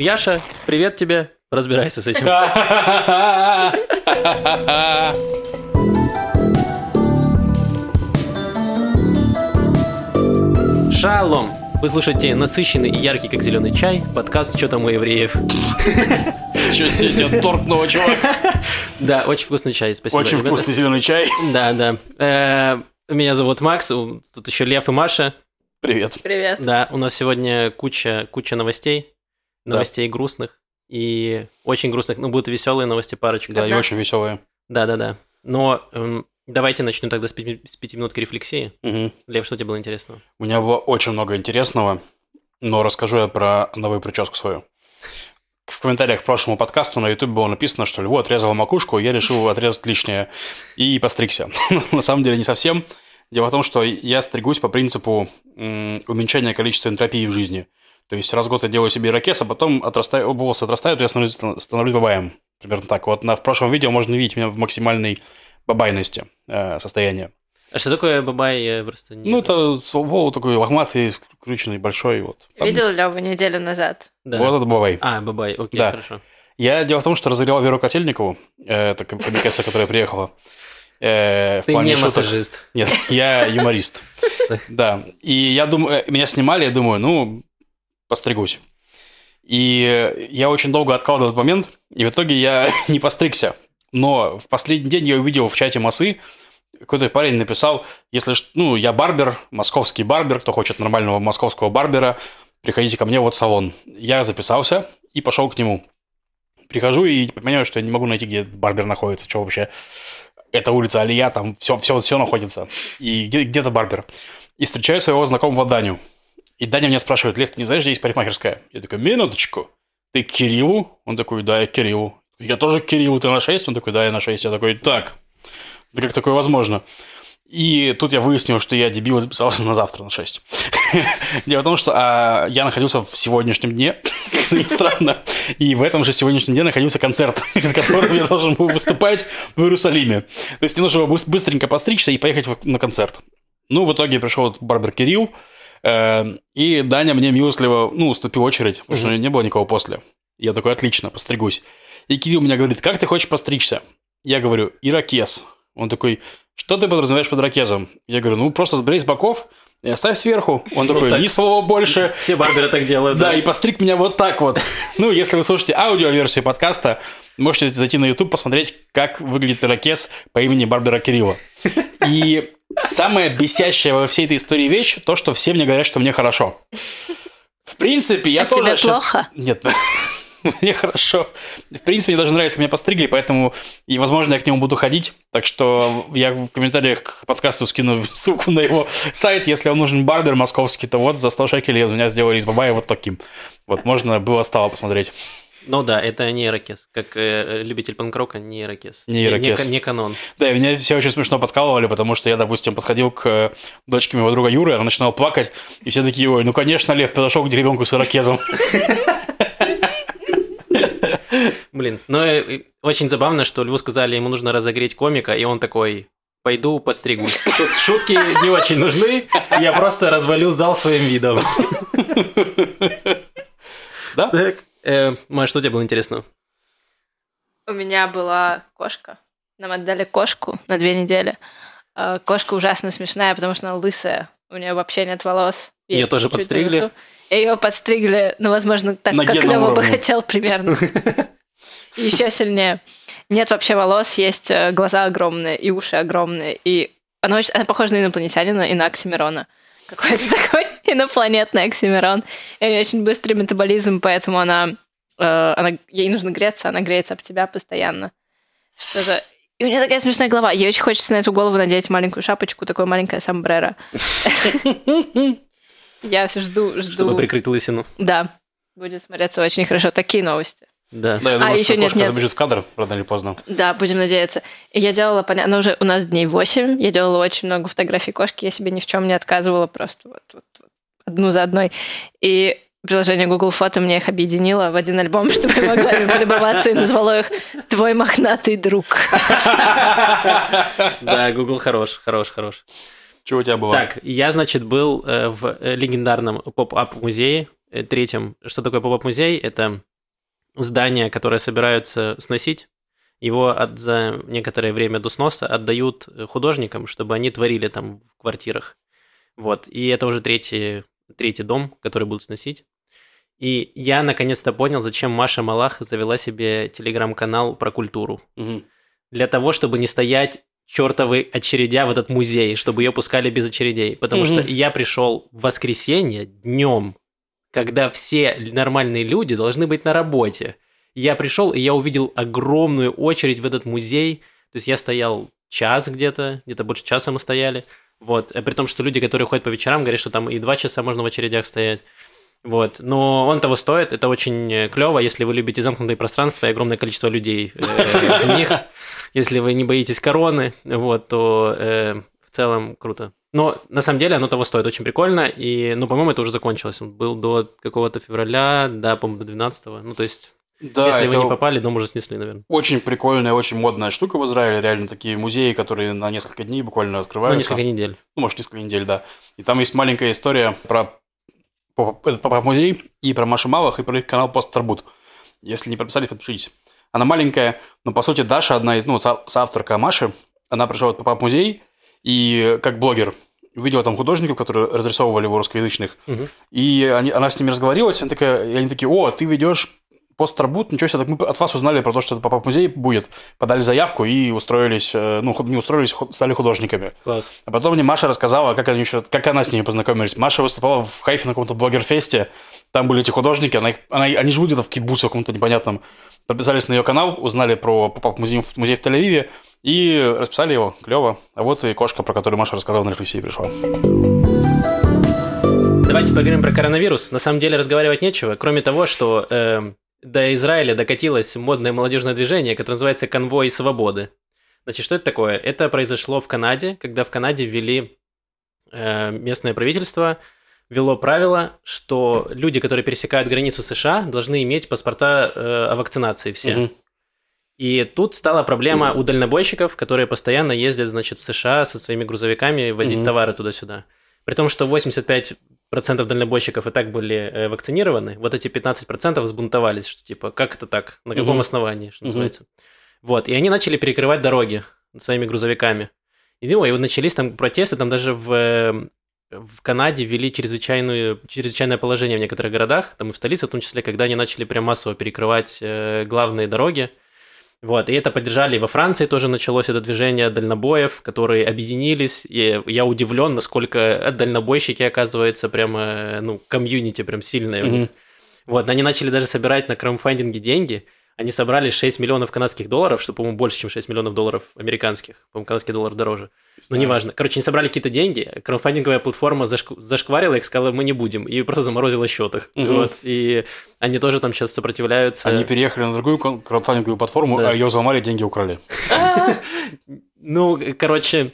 Яша, привет тебе. Разбирайся с этим. Шалом! Вы слушаете насыщенный и яркий, как зеленый чай, подкаст «Что там у евреев?». Что себе тебя торкнуло, чувак? Да, очень вкусный чай, спасибо. Очень вкусный зеленый чай. Да, да. Э, Меня зовут Макс, тут еще Лев и Маша. Привет. Привет. Да, у нас сегодня куча, куча новостей, Да. новостей грустных и очень грустных, ну, будут веселые новости парочка. Да, и Да. очень веселые. Да, да, да. Но эм, давайте начнем тогда с пяти, с пяти минутки рефлексии. Мгм. Лев, что тебе было интересного? У меня было очень много интересного, но расскажу я про новую прическу свою. В комментариях к прошлому подкасту на YouTube было написано, что Льву отрезала макушку, я решил отрезать лишнее и постригся. На самом деле не совсем. Дело в том, что я стригусь по принципу уменьшения количества энтропии в жизни. То есть раз в год я делаю себе ирокез, а потом отрастаю, волосы отрастают, и я становлюсь, становлюсь бабаем. Примерно так. Вот на, в прошлом видео можно видеть меня в максимальной бабайности э, состояния. А что такое бабай? Я просто не... Ну, это волос такой лохматый, скрученный, большой. Вот. Там- Видел Леву неделю назад? Да. Вот это бабай. А, бабай, окей, Да. хорошо. Я дело в том, что разыграл Веру Котельникову, э, это ком- комикесса, которая приехала. э, в Ты плане не шуток. массажист. Нет, я юморист. Да. И я думаю, э, меня снимали, я думаю, ну, постригусь. И я очень долго откладывал этот момент, и в итоге я не постригся. Но в последний день я увидел в чате массы, какой-то парень написал, если, ну, я барбер, московский барбер, кто хочет нормального московского барбера, приходите ко мне вот в салон. Я записался и пошел к нему. Прихожу и понимаю, что я не могу найти, где барбер находится, что вообще. Это улица Алия, там все, все, все находится. И где, где-то барбер. И встречаю своего знакомого Даню. И Даня меня спрашивает, Лев, ты не знаешь, где есть парикмахерская? Я такой, минуточку. Ты к Кириллу? Он такой, да, я к Кириллу. Я тоже к Кириллу, ты на 6? Он такой, да, я на 6. Я такой, так, да как такое возможно? И тут я выяснил, что я дебил записался на завтра на 6. Дело в том, что а, я находился в сегодняшнем дне, ни странно, и в этом же сегодняшнем дне находился концерт, перед которым я должен был выступать в Иерусалиме. То есть мне нужно было быс- быстренько постричься и поехать на концерт. Ну, в итоге пришел барбер Кирилл, и Даня мне милостливо, ну, уступил очередь, потому что не было никого после. Я такой, отлично, постригусь. И Кирилл меня говорит, как ты хочешь постричься? Я говорю, ирокез. Он такой, что ты подразумеваешь под ирокезом? Я говорю, ну, просто сбрей с боков и оставь сверху. Он такой, так. ни слова больше. Все барберы так делают, Да, и постриг меня вот так вот. Ну, если вы слушаете аудиоверсию подкаста, можете зайти на YouTube, посмотреть, как выглядит ирокез по имени Барбера Кирилла. И самая бесящая во всей этой истории вещь, то, что все мне говорят, что мне хорошо. В принципе, я а тоже... тебе счит- плохо? Нет, мне хорошо. В принципе, мне даже нравится, меня постригли, поэтому, и, возможно, я к нему буду ходить. Так что я в комментариях к подкасту скину ссылку на его сайт. Если вам нужен барбер московский, то вот за 100 шекелей из меня сделали из бабая вот таким. Вот можно было стало посмотреть. Ну да, это не ирокез. Как э, любитель панкрока, не ирокез. Не ирокез. Не, не канон. Да, и меня все очень смешно подкалывали, потому что я, допустим, подходил к э, дочке моего друга Юры, она начинала плакать, и все такие, ой, ну, конечно, Лев подошел к ребенку с ирокезом. Блин, но э, э, очень забавно, что Льву сказали, ему нужно разогреть комика, и он такой, пойду подстригусь. Шут- шутки не очень нужны, я просто развалил зал своим видом. Да? Так, э, Маш, что тебе было интересно? У меня была кошка. Нам отдали кошку на две недели. А, Кошка ужасно смешная, потому что она лысая. У нее вообще нет волос. Есть тоже подстригли? носу. Ее подстригли, ну, возможно, так, На как Лева бы хотел примерно. Еще сильнее. Нет вообще волос, есть э, глаза огромные и уши огромные. И она, очень, она похожа на инопланетянина и на Оксимирона. Какой-то такой инопланетный Оксимирон. И у неё очень быстрый метаболизм, поэтому она, э, она... Ей нужно греться, она греется об тебя постоянно. Что-то... И у нее такая смешная голова. Ей очень хочется на эту голову надеть маленькую шапочку, такое маленькое сомбреро. Я все жду, жду. Чтобы прикрыть лысину. Да, будет смотреться очень хорошо. Такие новости. Да. Да, я думаю, А, что ещё нет, кошка нет. забежит в кадр рано или поздно. Да, будем надеяться. Я делала, понятно, уже у нас дней 8. Я делала очень много фотографий кошки. Я себе ни в чем не отказывала, просто вот, вот одну за одной. И приложение Google Фото мне их объединило в один альбом, чтобы я могла ими полюбоваться и назвала их «Твой мохнатый друг». Да, Google хорош, хорош, хорош. Чего у тебя было? Так, я, значит, был э, в э, легендарном pop-up музее, э, третьем. Что такое pop-up музей? Это здание, которое собираются сносить, его от, за некоторое время до сноса отдают художникам, чтобы они творили там в квартирах. Вот, и это уже третий, третий дом, который будут сносить. И я наконец-то понял, зачем Маша Малах завела себе телеграм-канал про культуру. Мгм. Для того, чтобы не стоять чертовы очередя в этот музей, чтобы ее пускали без очередей. Потому Мгм. что я пришел в воскресенье днем, когда все нормальные люди должны быть на работе. Я пришел, и я увидел огромную очередь в этот музей. То есть я стоял час где-то, где-то больше часа мы стояли. Вот. А При том, что люди, которые ходят по вечерам, говорят, что там и два часа можно в очередях стоять. Вот. Но он того стоит, это очень клево, если вы любите замкнутые пространства и огромное количество людей э, в них. Если вы не боитесь короны, вот, то э, в целом круто. Но на самом деле оно того стоит, очень прикольно. И, ну, по-моему, это уже закончилось. Он был до какого-то февраля, да, по-моему, до 12 Ну, то есть, Да, если вы не попали, дом уже снесли, наверное. очень прикольная, очень модная штука в Израиле. Реально такие музеи, которые на несколько дней буквально Ну, раскрываются. несколько недель. Ну, может, несколько недель, да. И там есть маленькая история про этот поп-музей и про Машу Малах, и про их канал Пост Тарбут. Если не подписались, подпишитесь. Она маленькая, но, по сути, Даша, одна из, ну, со- соавторка Маши, она пришла в поп-музей, и как блогер увидела там художников, которые разрисовывали его русскоязычных, Мгм. и они, она с ними разговаривалась, она такая, и они такие, о, ты ведешь пост Тарбут, ничего себе, так мы от вас узнали про то, что это поп-музей будет, подали заявку и устроились, э, ну, не устроились, стали художниками. Класс. А потом мне Маша рассказала, как, они еще, как она с ними познакомились. Маша выступала в Хайфе на каком-то блогер-фесте. Там были эти художники, она, их- она- они живут где-то в кибуце каком-то непонятном. Подписались на ее канал, узнали про поп-музей музей в Тель-Авиве и расписали его. Клево. А вот и кошка, про которую Маша рассказала на рефлексии пришла. Давайте поговорим про коронавирус. На самом деле разговаривать нечего, кроме того, что эм, до Израиля докатилось модное молодежное движение, которое называется «Конвой свободы». Значит, что это такое? Это произошло в Канаде, когда в Канаде ввели э, местное правительство, ввело правило, что люди, которые пересекают границу США, должны иметь паспорта э, о вакцинации все. Мгм. И тут стала проблема у дальнобойщиков, которые постоянно ездят, значит, в США со своими грузовиками возить Мгм. товары туда-сюда. При том, что 85% дальнобойщиков и так были э, вакцинированы, вот эти 15% взбунтовались, что типа, как это так, на каком Мгм. основании, что называется. Вот, и они начали перекрывать дороги своими грузовиками. И, ну, и вот начались там протесты, там даже в, э, в Канаде ввели чрезвычайную, чрезвычайное положение в некоторых городах, там и в столице в том числе, когда они начали прям массово перекрывать э, главные дороги. Вот, и это поддержали и во Франции тоже началось это движение дальнобоев, которые объединились. И я удивлен, насколько дальнобойщики, оказывается, прямо, ну, комьюнити прям сильное них. Вот, они начали даже собирать на краудфандинге деньги. Они собрали 6 миллионов канадских долларов, что, по-моему, больше, чем 6 миллионов долларов американских. По-моему, канадский доллар дороже. Но Да. неважно. Короче, они собрали какие-то деньги, краудфандинговая платформа зашк- зашкварила их, сказала, мы не будем, и просто заморозила счет их. Мгм. Вот. И они тоже там сейчас сопротивляются. Они переехали на другую краудфандинговую платформу, Да. а ее взломали, деньги украли. Ну, короче,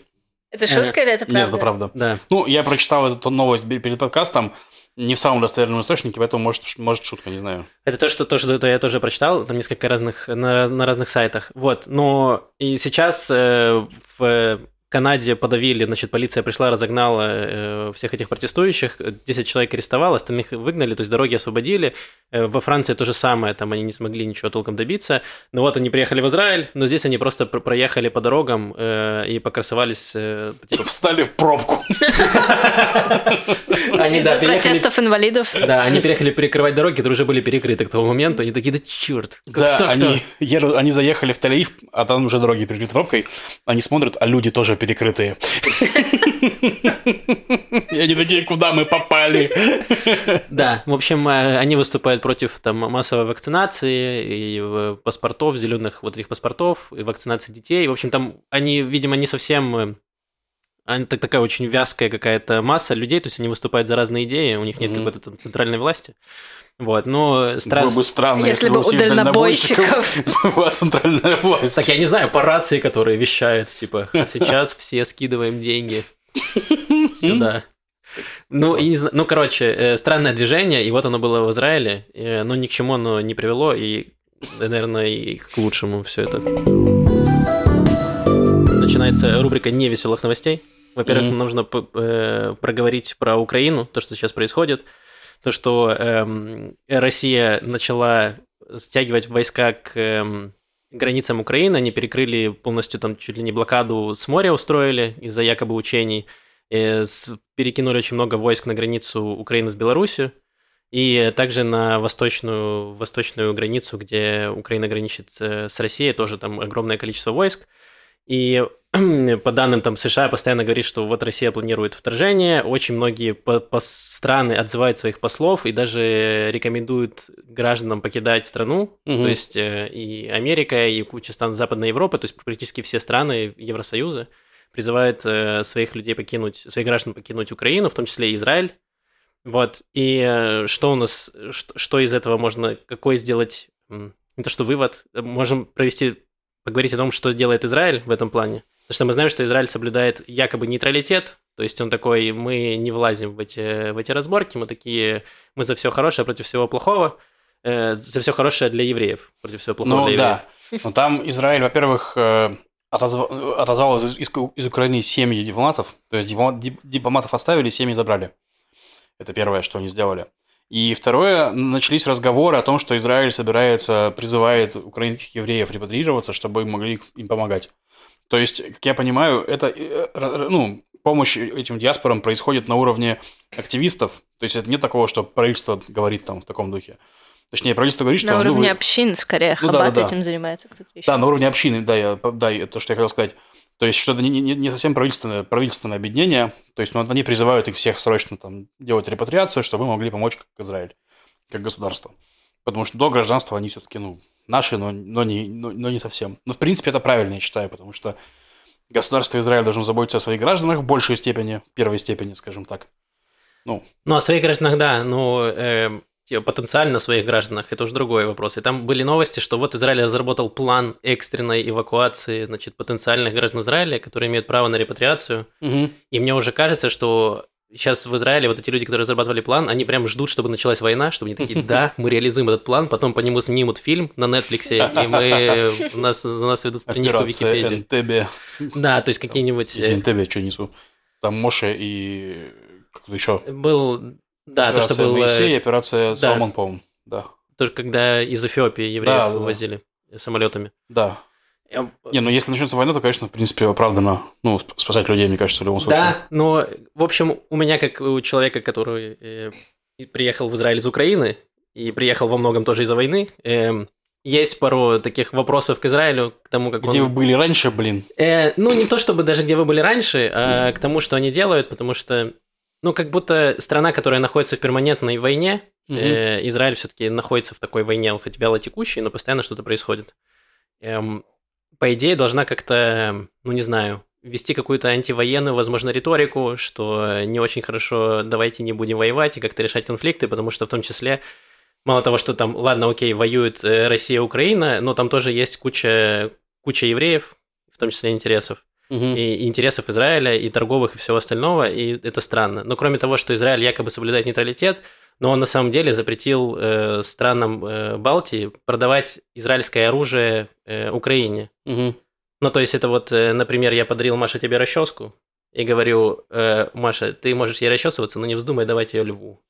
Это шутка или это правда? Нет, это правда. да. Ну, я прочитал эту новость перед подкастом, не в самом достоверном источнике, поэтому может, может шутка, не знаю. Это то, что, то, что я тоже прочитал, там несколько разных, на, на разных сайтах. Вот, но и сейчас э, в Канаде подавили, значит, полиция пришла, разогнала э, всех этих протестующих, 10 человек арестовала, остальных выгнали, то есть дороги освободили. Э, во Франции то же самое, там они не смогли ничего толком добиться. Но вот они приехали в Израиль, но здесь они просто пр- проехали по дорогам э, и покрасовались. э, типа, Встали в пробку. они, да, переехали протестов инвалидов. Да, они приехали перекрывать дороги, которые уже были перекрыты к тому моменту. Они такие, да черт. Да, они заехали в Тель-Авив, а там уже дороги перекрыты пробкой. Они смотрят, а люди тоже перекрытые. И они такие, куда мы попали? Да, в общем, э, они выступают против там массовой вакцинации и э, паспортов, зеленых вот этих паспортов, и вакцинации детей. В общем, там они, видимо, не совсем... они, так, такая очень вязкая какая-то масса людей, то есть они выступают за разные идеи, у них нет Мгм. какой-то там центральной власти. Вот, но странно... Было бы странно, Если бы у всех дальнобойщиков была центральная власть. Так я не знаю, по рации, которые вещают, типа, сейчас все скидываем деньги сюда. Ну, и не зна- ну, короче, э, странное движение, и вот оно было в Израиле, э, но ни к чему оно не привело, и, наверное, и к лучшему все это. Начинается рубрика невеселых новостей. Во-первых, нам нужно э, проговорить про Украину, то, что сейчас происходит, то, что эм, Россия начала стягивать войска к эм, границам Украины, они перекрыли полностью там чуть ли не блокаду с моря устроили из-за якобы учений, э, с, перекинули очень много войск на границу Украины с Беларусью, и также на восточную, восточную границу, где Украина граничит с Россией, тоже там огромное количество войск. И по данным там США постоянно говорит, что вот Россия планирует вторжение, очень многие по по страны отзывают своих послов и даже рекомендуют гражданам покидать страну, угу. то есть э, и Америка, и куча стран Западной Европы, то есть практически все страны Евросоюза призывают э, своих людей покинуть, своих граждан покинуть Украину, в том числе и Израиль. Вот, и э, что у нас, что, что из этого можно, какой сделать, не то что вывод, можем провести, поговорить о том, что делает Израиль в этом плане. Потому что мы знаем, что Израиль соблюдает якобы нейтралитет, то есть он такой, мы не влазим в эти, в эти разборки, мы такие, мы за все хорошее против всего плохого, э, за все хорошее для евреев против всего плохого ну, для да. евреев. Но там Израиль, во-первых, э, отозвал, отозвал из, из, из Украины семьи дипломатов, то есть дипломатов оставили, семьи забрали. Это первое, что они сделали. И второе, начались разговоры о том, что Израиль собирается, призывает украинских евреев репатриироваться, чтобы им могли им помогать. То есть, как я понимаю, это, э, ну, помощь этим диаспорам происходит на уровне активистов. То есть, это не такого, что правительство говорит там в таком духе. Точнее, правительство говорит, что... На уровне ну, вы... общин, скорее. Ну, Хаббат да, да, да. этим занимается кто-то еще. Да, на уровне общины, да, я, да, то, что я хотел сказать. То есть, что это не, не, не совсем правительственное, правительственное объединение. То есть, ну, они призывают их всех срочно там делать репатриацию, чтобы мы могли помочь как Израиль, как государство. Потому что до гражданства они все-таки, ну, наши, но, но, не, но, но не совсем. Но, в принципе, это правильно, я считаю, потому что государство Израиль должно заботиться о своих гражданах в большей степени, в первой степени, скажем так. Ну, Ну, о своих гражданах, да, но э, потенциально своих гражданах, это уже другой вопрос. И там были новости, что вот Израиль разработал план экстренной эвакуации, значит, потенциальных граждан Израиля, которые имеют право на репатриацию. мгм. И мне уже кажется, что сейчас в Израиле вот эти люди, которые разрабатывали план, они прям ждут, чтобы началась война, чтобы они такие, да, мы реализуем этот план, потом по нему снимут фильм на Netflix, и мы, у нас, за нас ведут страничку в Википедии. Да, то есть какие-нибудь... Э, Энтебе, что несу. Там Моше и как-то еще. Был... Да, то, что операция был... э, Моисей, операция да. Салмон, по-моему. Да. Тоже когда из Эфиопии евреев Да, да, да. вывозили самолетами. Да. Не, ну если начнется война, то, конечно, в принципе, оправдано ну, сп- спасать людей, мне кажется, в любом случае. Да, но, в общем, у меня, как у человека, который э, и приехал в Израиль из Украины, и приехал во многом тоже из-за войны, эм, есть пару таких вопросов к Израилю, к тому, как Где он... вы были раньше, блин? Э, ну, не то чтобы даже где вы были раньше, а к тому, что они делают, потому что, ну, как будто страна, которая находится в перманентной войне, Мгм. э, Израиль все-таки находится в такой войне, он хоть вяло текущий, но постоянно что-то происходит. Эм, по идее, должна как-то, ну, не знаю, вести какую-то антивоенную, возможно, риторику, что не очень хорошо, давайте не будем воевать и как-то решать конфликты, потому что в том числе мало того, что там, ладно, окей, воюют э, Россия и Украина, но там тоже есть куча, куча евреев, в том числе интересов И, и интересов Израиля, и торговых, и всего остального, и это странно. Но кроме того, что Израиль якобы соблюдает нейтралитет, но он на самом деле запретил э, странам э, Балтии продавать израильское оружие э, Украине. Мгм. Ну, то есть это вот, э, например, я подарил Маше тебе расческу, и говорю, э, Маша, ты можешь ей расчесываться, но не вздумай давать ее льву.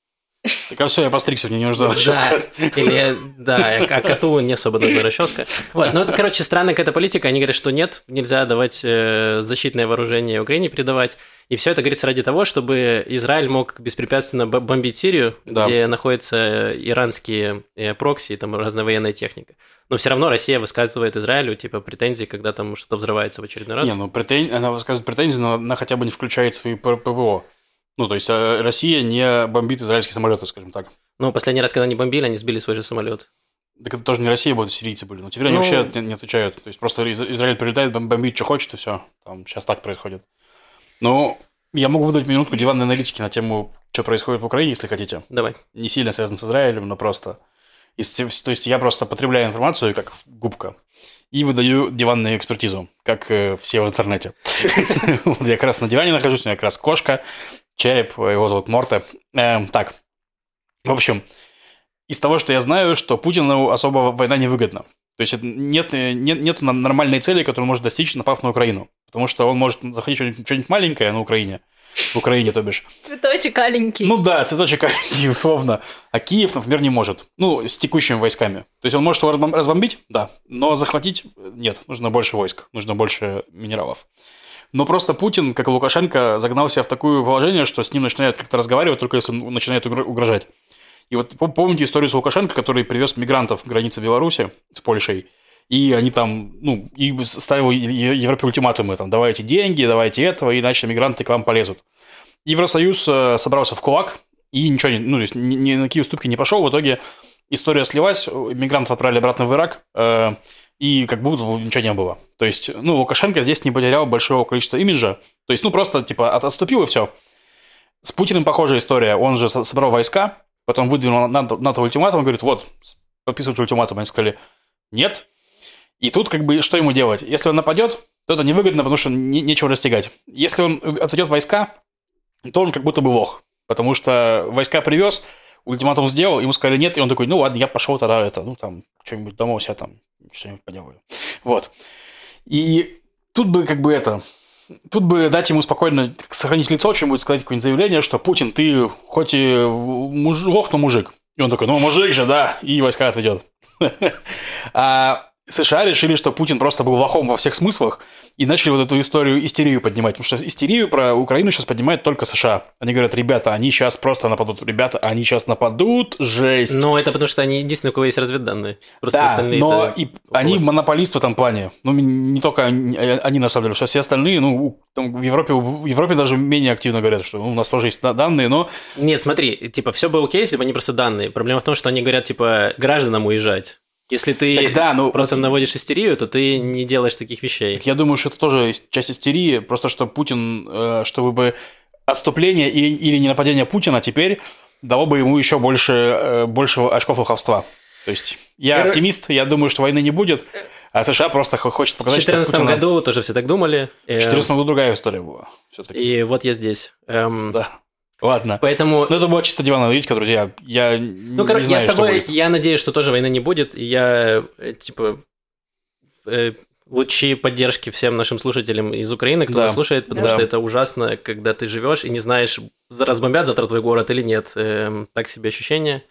Так а все, я постригся, мне не нужна расческа. Да, или, да, а коту не особо нужна расческа. Вот, ну, короче, странная какая-то политика. Они говорят, что нет, нельзя давать э, защитное вооружение Украине передавать. И все это говорится ради того, чтобы Израиль мог беспрепятственно бомбить Сирию, Да. где находятся иранские э, прокси и там разная военная техника. Но все равно Россия высказывает Израилю, типа, претензии, когда там что-то взрывается в очередной раз. Не, ну претен... она высказывает претензии, но она хотя бы не включает свои ПВО. Ну, то есть э, Россия не бомбит израильские самолеты, скажем так. Но последний раз, когда они бомбили, они сбили свой же самолет. Так это тоже не Россия, будут сирийцы были. Но теперь они Ну- вообще не, не отвечают. То есть просто Из- Израиль прилетает, бом- бомбит, что хочет, и все. Там сейчас так происходит. Ну, я могу выдать минутку диванной аналитики на тему, что происходит в Украине, если хотите. Давай. Не сильно связано с Израилем, но просто... То есть я просто потребляю информацию как губка и выдаю диванную экспертизу, как э, все в интернете. Я как раз на диване нахожусь, у меня как раз кошка, череп, его зовут Морте. Эм, Так, в общем, из того, что я знаю, что Путину особо война не выгодна. То есть нет, нет, нет нормальной цели, которую он может достичь, напав на Украину. Потому что он может захватить что-нибудь, что-нибудь маленькое на Украине, в Украине, то бишь. Цветочек аленький. Ну да, цветочек аленький, условно. А Киев, например, не может. Ну, с текущими войсками. То есть он может его разбомбить, да, но захватить нет. Нужно больше войск, нужно больше минералов. Но просто Путин, как и Лукашенко, загнал себя в такое положение, что с ним начинают как-то разговаривать, только если он начинает угрожать. И вот помните историю с Лукашенко, который привез мигрантов к границе Беларуси с Польшей, и они там, ну, и ставил Европе ультиматумы, там, давайте деньги, давайте этого, иначе мигранты к вам полезут. Евросоюз э, собрался в кулак, и ничего, ну, то ни, ни на какие уступки не пошел, в итоге история слилась, мигрантов отправили обратно в Ирак, э, и как будто ничего не было. То есть, ну, Лукашенко здесь не потерял большого количества имиджа, то есть, ну, просто, типа, отступил и все. С Путиным похожая история, он же собрал войска, потом выдвинул НАТО, НАТО ультиматум, говорит, вот, подписывайте ультиматум, они сказали, нет, и тут как бы что ему делать? Если он нападет, то это невыгодно, потому что не, нечего достигать. Если он отведет войска, то он как будто бы лох. Потому что войска привез, ультиматум сделал, ему сказали нет, и он такой, ну ладно, я пошел тогда это, ну там, что-нибудь дома у себя там, что-нибудь поделаю. Вот. И тут бы как бы это, тут бы дать ему спокойно сохранить лицо, чем-нибудь сказать какое-нибудь заявление, что Путин, ты хоть и муж, лох, но мужик. И он такой, ну мужик же, да, и войска отведет. А США решили, что Путин просто был лохом во всех смыслах, и начали вот эту историю, истерию поднимать. Потому что истерию про Украину сейчас поднимает только США. Они говорят, ребята, они сейчас просто нападут. Ребята, они сейчас нападут, жесть. Но это потому, что они единственные, у кого есть разведданные. Просто да, остальные но и они монополист в этом плане. Ну, не только они, они на самом деле, что все остальные, ну, там в Европе, в Европе даже менее активно говорят, что ну, у нас тоже есть данные, но... Нет, смотри, типа, все бы окей, если бы они просто данные. Проблема в том, что они говорят, типа, гражданам уезжать. Если ты Тогда, ну, просто вот... наводишь истерию, то ты не делаешь таких вещей. Я думаю, что это тоже часть истерии, просто что Путин, э, чтобы бы отступление или, или не нападение Путина теперь дало бы ему еще больше, э, больше очков лоховства. То есть я оптимист, я думаю, что войны не будет, а США просто хочет показать, что В 2014 Путина... году тоже все так думали. В 2014 году другая история была. И вот я здесь. Эм... Да. Ладно. Поэтому... Ну, это была чисто диванная аналитика, друзья. Я ну, не короче, знаю, я с тобой, я надеюсь, что тоже войны не будет. И я, э, типа, э, лучи поддержки всем нашим слушателям из Украины, кто да. нас слушает, потому да. что это ужасно, когда ты живешь и не знаешь, разбомбят завтра твой город или нет. Э, так себе ощущение,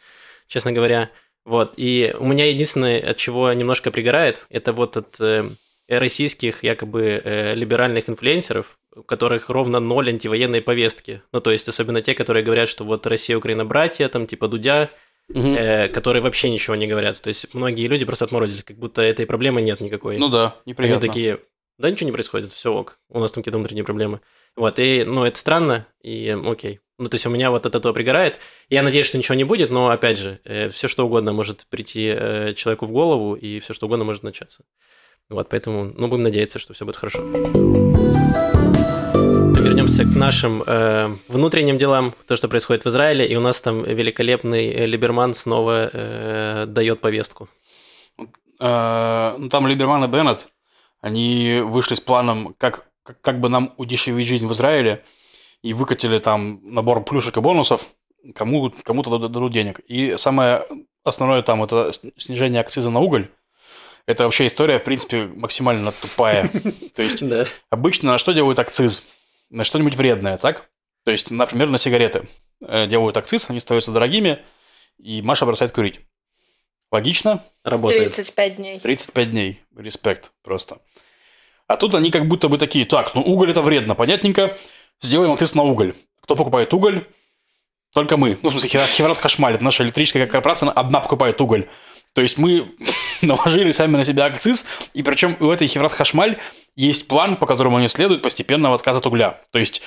честно говоря. Вот. И у меня единственное, от чего немножко пригорает, это вот от э, российских якобы э, либеральных инфлюенсеров, у которых ровно ноль антивоенной повестки. Ну, то есть, особенно те, которые говорят, что вот Россия, Украина, братья, там, типа Дудя, угу. э, которые вообще ничего не говорят. То есть, многие люди просто отморозились, как будто этой проблемы нет никакой. Ну да, неприятно. Они такие, да ничего не происходит, все ок, у нас там какие-то внутренние проблемы. Вот, и, ну, это странно, и окей. Ну, то есть, у меня вот от этого пригорает. Я надеюсь, что ничего не будет, но, опять же, э, все что угодно может прийти э, человеку в голову, и все что угодно может начаться. Вот, поэтому, ну, будем надеяться, что все будет хорошо вернемся к нашим э, внутренним делам, то, что происходит в Израиле, и у нас там великолепный э, Либерман снова э, дает повестку. Э, ну, там Либерман и Беннет, они вышли с планом, как, как, как бы нам удешевить жизнь в Израиле, и выкатили там набор плюшек и бонусов, кому, кому-то дадут денег. И самое основное там это снижение акциза на уголь. Это вообще история, в принципе, максимально тупая. То есть обычно на что делают акциз? на что-нибудь вредное, так? То есть, например, на сигареты. Э, делают акциз, они становятся дорогими, и Маша бросает курить. Логично? Работает. 35 дней. 35 дней. Респект просто. А тут они как будто бы такие, так, ну уголь это вредно, понятненько, сделаем акциз на уголь. Кто покупает уголь? Только мы. Ну, в смысле, Хеврат Хашмаль, это наша электрическая корпорация, она одна покупает уголь. То есть мы наложили сами на себя акциз, и причем у этой Хеврат Хашмаль есть план, по которому они следуют постепенного отказа от угля. То есть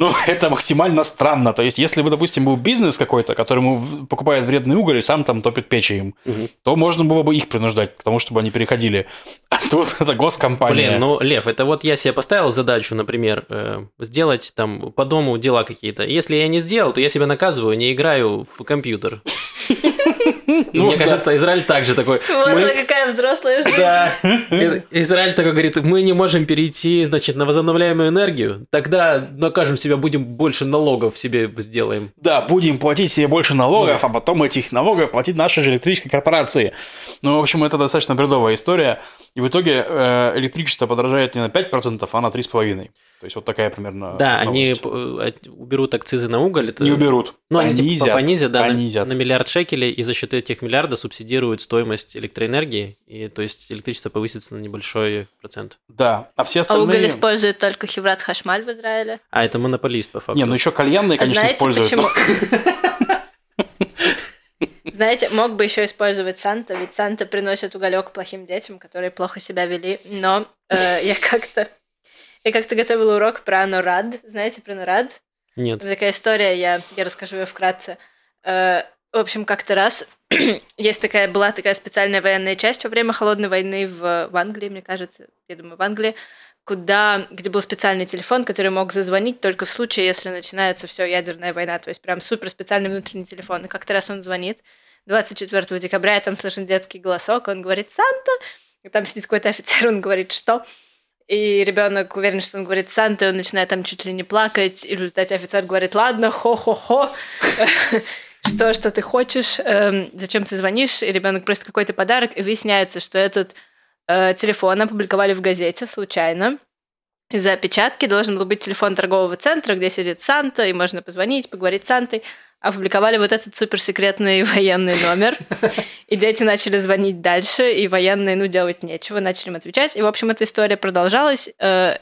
ну, это максимально странно. То есть, если бы, допустим, был бизнес какой-то, который покупает вредный уголь и сам там топит печи им, угу. то можно было бы их принуждать к тому, чтобы они переходили. А тут это госкомпания. Блин, ну, Лев, это вот я себе поставил задачу, например, э, сделать там по дому дела какие-то. Если я не сделал, то я себя наказываю, не играю в компьютер. Ну, мне кажется, Израиль также такой. Вот какая взрослая жизнь. Да. Израиль такой говорит, мы не можем перейти, значит, на возобновляемую энергию. Тогда накажем себя, будем больше налогов себе сделаем. Да, будем платить себе больше налогов, а потом этих налогов платить нашей же электрической корпорации. Ну, в общем, это достаточно бредовая история. И в итоге э, электричество подорожает не на 5%, а на 3,5%. То есть вот такая примерно Да, они новость. э, уберут акцизы на уголь. Это... Не уберут. Ну, они типа понизят, понизят, да, на- понизят. На, миллиард шекелей, и за счет этих миллиарда субсидируют стоимость электроэнергии, и то есть электричество повысится на небольшой процент. Да, а все А остальные... уголь использует только Хеврат Хашмаль в Израиле. А это монополист, по факту. Не, ну еще кальянные, А конечно, знаете используют. Знаете, мог бы еще использовать Санта, ведь Санта приносит уголек плохим детям, которые плохо себя вели. Но э, я как-то я как-то готовила урок про Норад. Знаете про Норад? Нет. Это такая история, я, я расскажу ее вкратце. Э, в общем, как-то раз есть такая, была такая специальная военная часть во время холодной войны в, в Англии, мне кажется, я думаю, в Англии, куда, где был специальный телефон, который мог зазвонить только в случае, если начинается все ядерная война, то есть прям супер специальный внутренний телефон. И как-то раз он звонит 24 декабря, и там слышен детский голосок, он говорит «Санта!» И там сидит какой-то офицер, он говорит «Что?» И ребенок уверен, что он говорит Санта, и он начинает там чуть ли не плакать. И в результате офицер говорит, ладно, хо-хо-хо, что, что ты хочешь, эм, зачем ты звонишь? И ребенок просит какой-то подарок, и выясняется, что этот э, телефон опубликовали в газете случайно. Из-за опечатки должен был быть телефон торгового центра, где сидит Санта, и можно позвонить, поговорить с Сантой. Опубликовали вот этот суперсекретный военный номер. И дети начали звонить дальше, и военные, ну, делать нечего, начали им отвечать. И, в общем, эта история продолжалась. Э,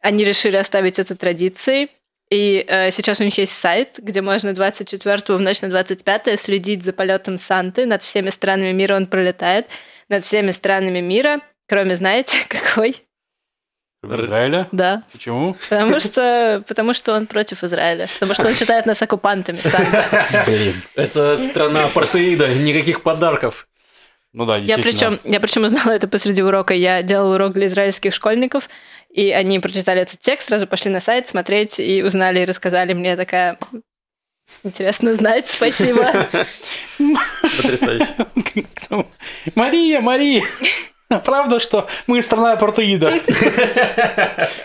Они решили оставить это традицией. И э, сейчас у них есть сайт, где можно 24 в ночь на 25 следить за полетом Санты. Над всеми странами мира он пролетает. Над всеми странами мира, кроме, знаете, какой? В Израиле? Да. Почему? Потому что, потому что он против Израиля. Потому что он считает нас оккупантами. Блин. Это страна апартеида, никаких подарков. Ну да, Я причем, я причем узнала это посреди урока. Я делала урок для израильских школьников, и они прочитали этот текст, сразу пошли на сайт смотреть и узнали и рассказали мне такая. Интересно знать, спасибо. Потрясающе. Мария, Мария! Правда, что мы страна апартеида?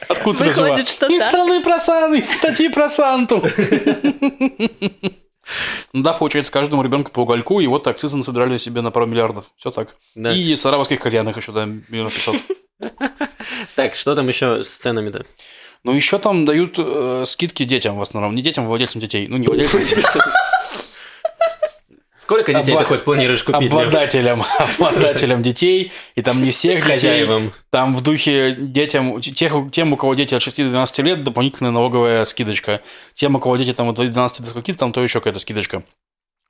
Откуда? Выходит, что Из так. страны про Сан- из статьи про Санту. Ну да, получается, каждому ребенку по угольку, и вот акцизы насобирали себе на пару миллиардов. Все так. Да. И с арабских кальянах еще, да, миллионов пятьсот. Так, что там еще с ценами-то? Ну, еще там дают э, скидки детям в основном. Не детям, а владельцам детей. Ну, не владельцам, Сколько детей Обла- ты хоть планируешь купить? Обладателям, обладателям детей. И там не всех детей. Хозяевам. Там в духе детям, тех, тем, у кого дети от 6 до 12 лет, дополнительная налоговая скидочка. Тем, у кого дети там от 12 до скольки, там то еще какая-то скидочка.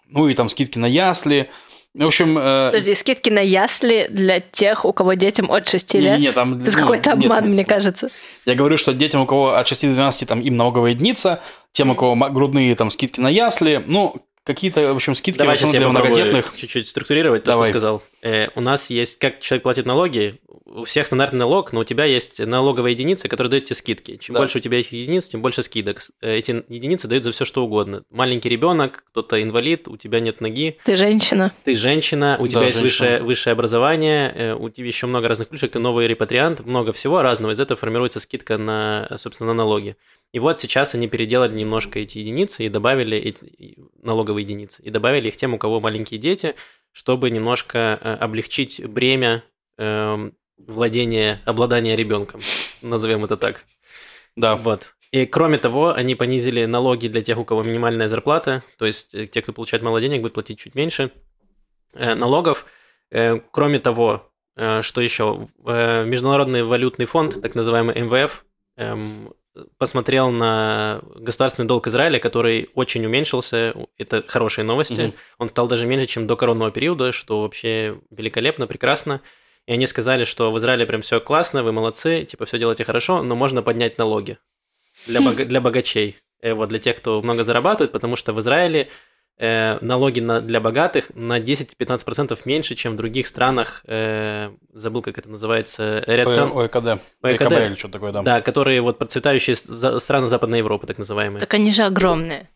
Ну и там скидки на ясли. В общем... э, Подожди, скидки на ясли для тех, у кого детям от 6 лет? Не-не-не, там, Тут ну, какой-то нет, обман, нет. мне кажется. Я говорю, что детям, у кого от 6 до 12, там им налоговая единица, тем, у кого грудные там скидки на ясли, ну, какие-то, в общем, скидки в Давай сейчас основном я для многодетных. чуть-чуть структурировать то, Давай. что сказал. Э, у нас есть, как человек платит налоги, у всех стандартный налог, но у тебя есть налоговая единица, которая дает тебе скидки. Чем Да. больше у тебя этих единиц, тем больше скидок. Э, Эти единицы дают за все что угодно. Маленький ребенок, кто-то инвалид, у тебя нет ноги, Ты женщина. ты женщина, у тебя Да, есть женщина. высшее, высшее образование, э, у тебя еще много разных плюшек, ты новый репатриант, много всего разного, из этого формируется скидка на, собственно, на налоги. И вот сейчас они переделали немножко эти единицы и добавили эти налоговые единицы, и добавили их тем, у кого маленькие дети, чтобы немножко э, облегчить бремя эм, владения, обладания ребенком, назовем это так. Да, Вот. И кроме того, они понизили налоги для тех, у кого минимальная зарплата, то есть э, те, кто получает мало денег, будут платить чуть меньше э, налогов. Кроме того, что еще? Международный валютный фонд, так называемый МВФ, эм, посмотрел на государственный долг Израиля, который очень уменьшился. Это хорошие новости. Мгм. Он стал даже меньше, чем до коронного периода, что вообще великолепно, прекрасно. И они сказали, что в Израиле прям все классно, вы молодцы, типа все делаете хорошо, но можно поднять налоги для, бога- для богачей, э, вот, для тех, кто много зарабатывает, потому что в Израиле э, налоги на, для богатых на 10-15% меньше, чем в других странах, э, забыл, как это называется, ряд стран, ОЭКД. ОЭКД. Или что-то такое, да. да, которые вот процветающие страны Западной Европы, так называемые. Так они же огромные.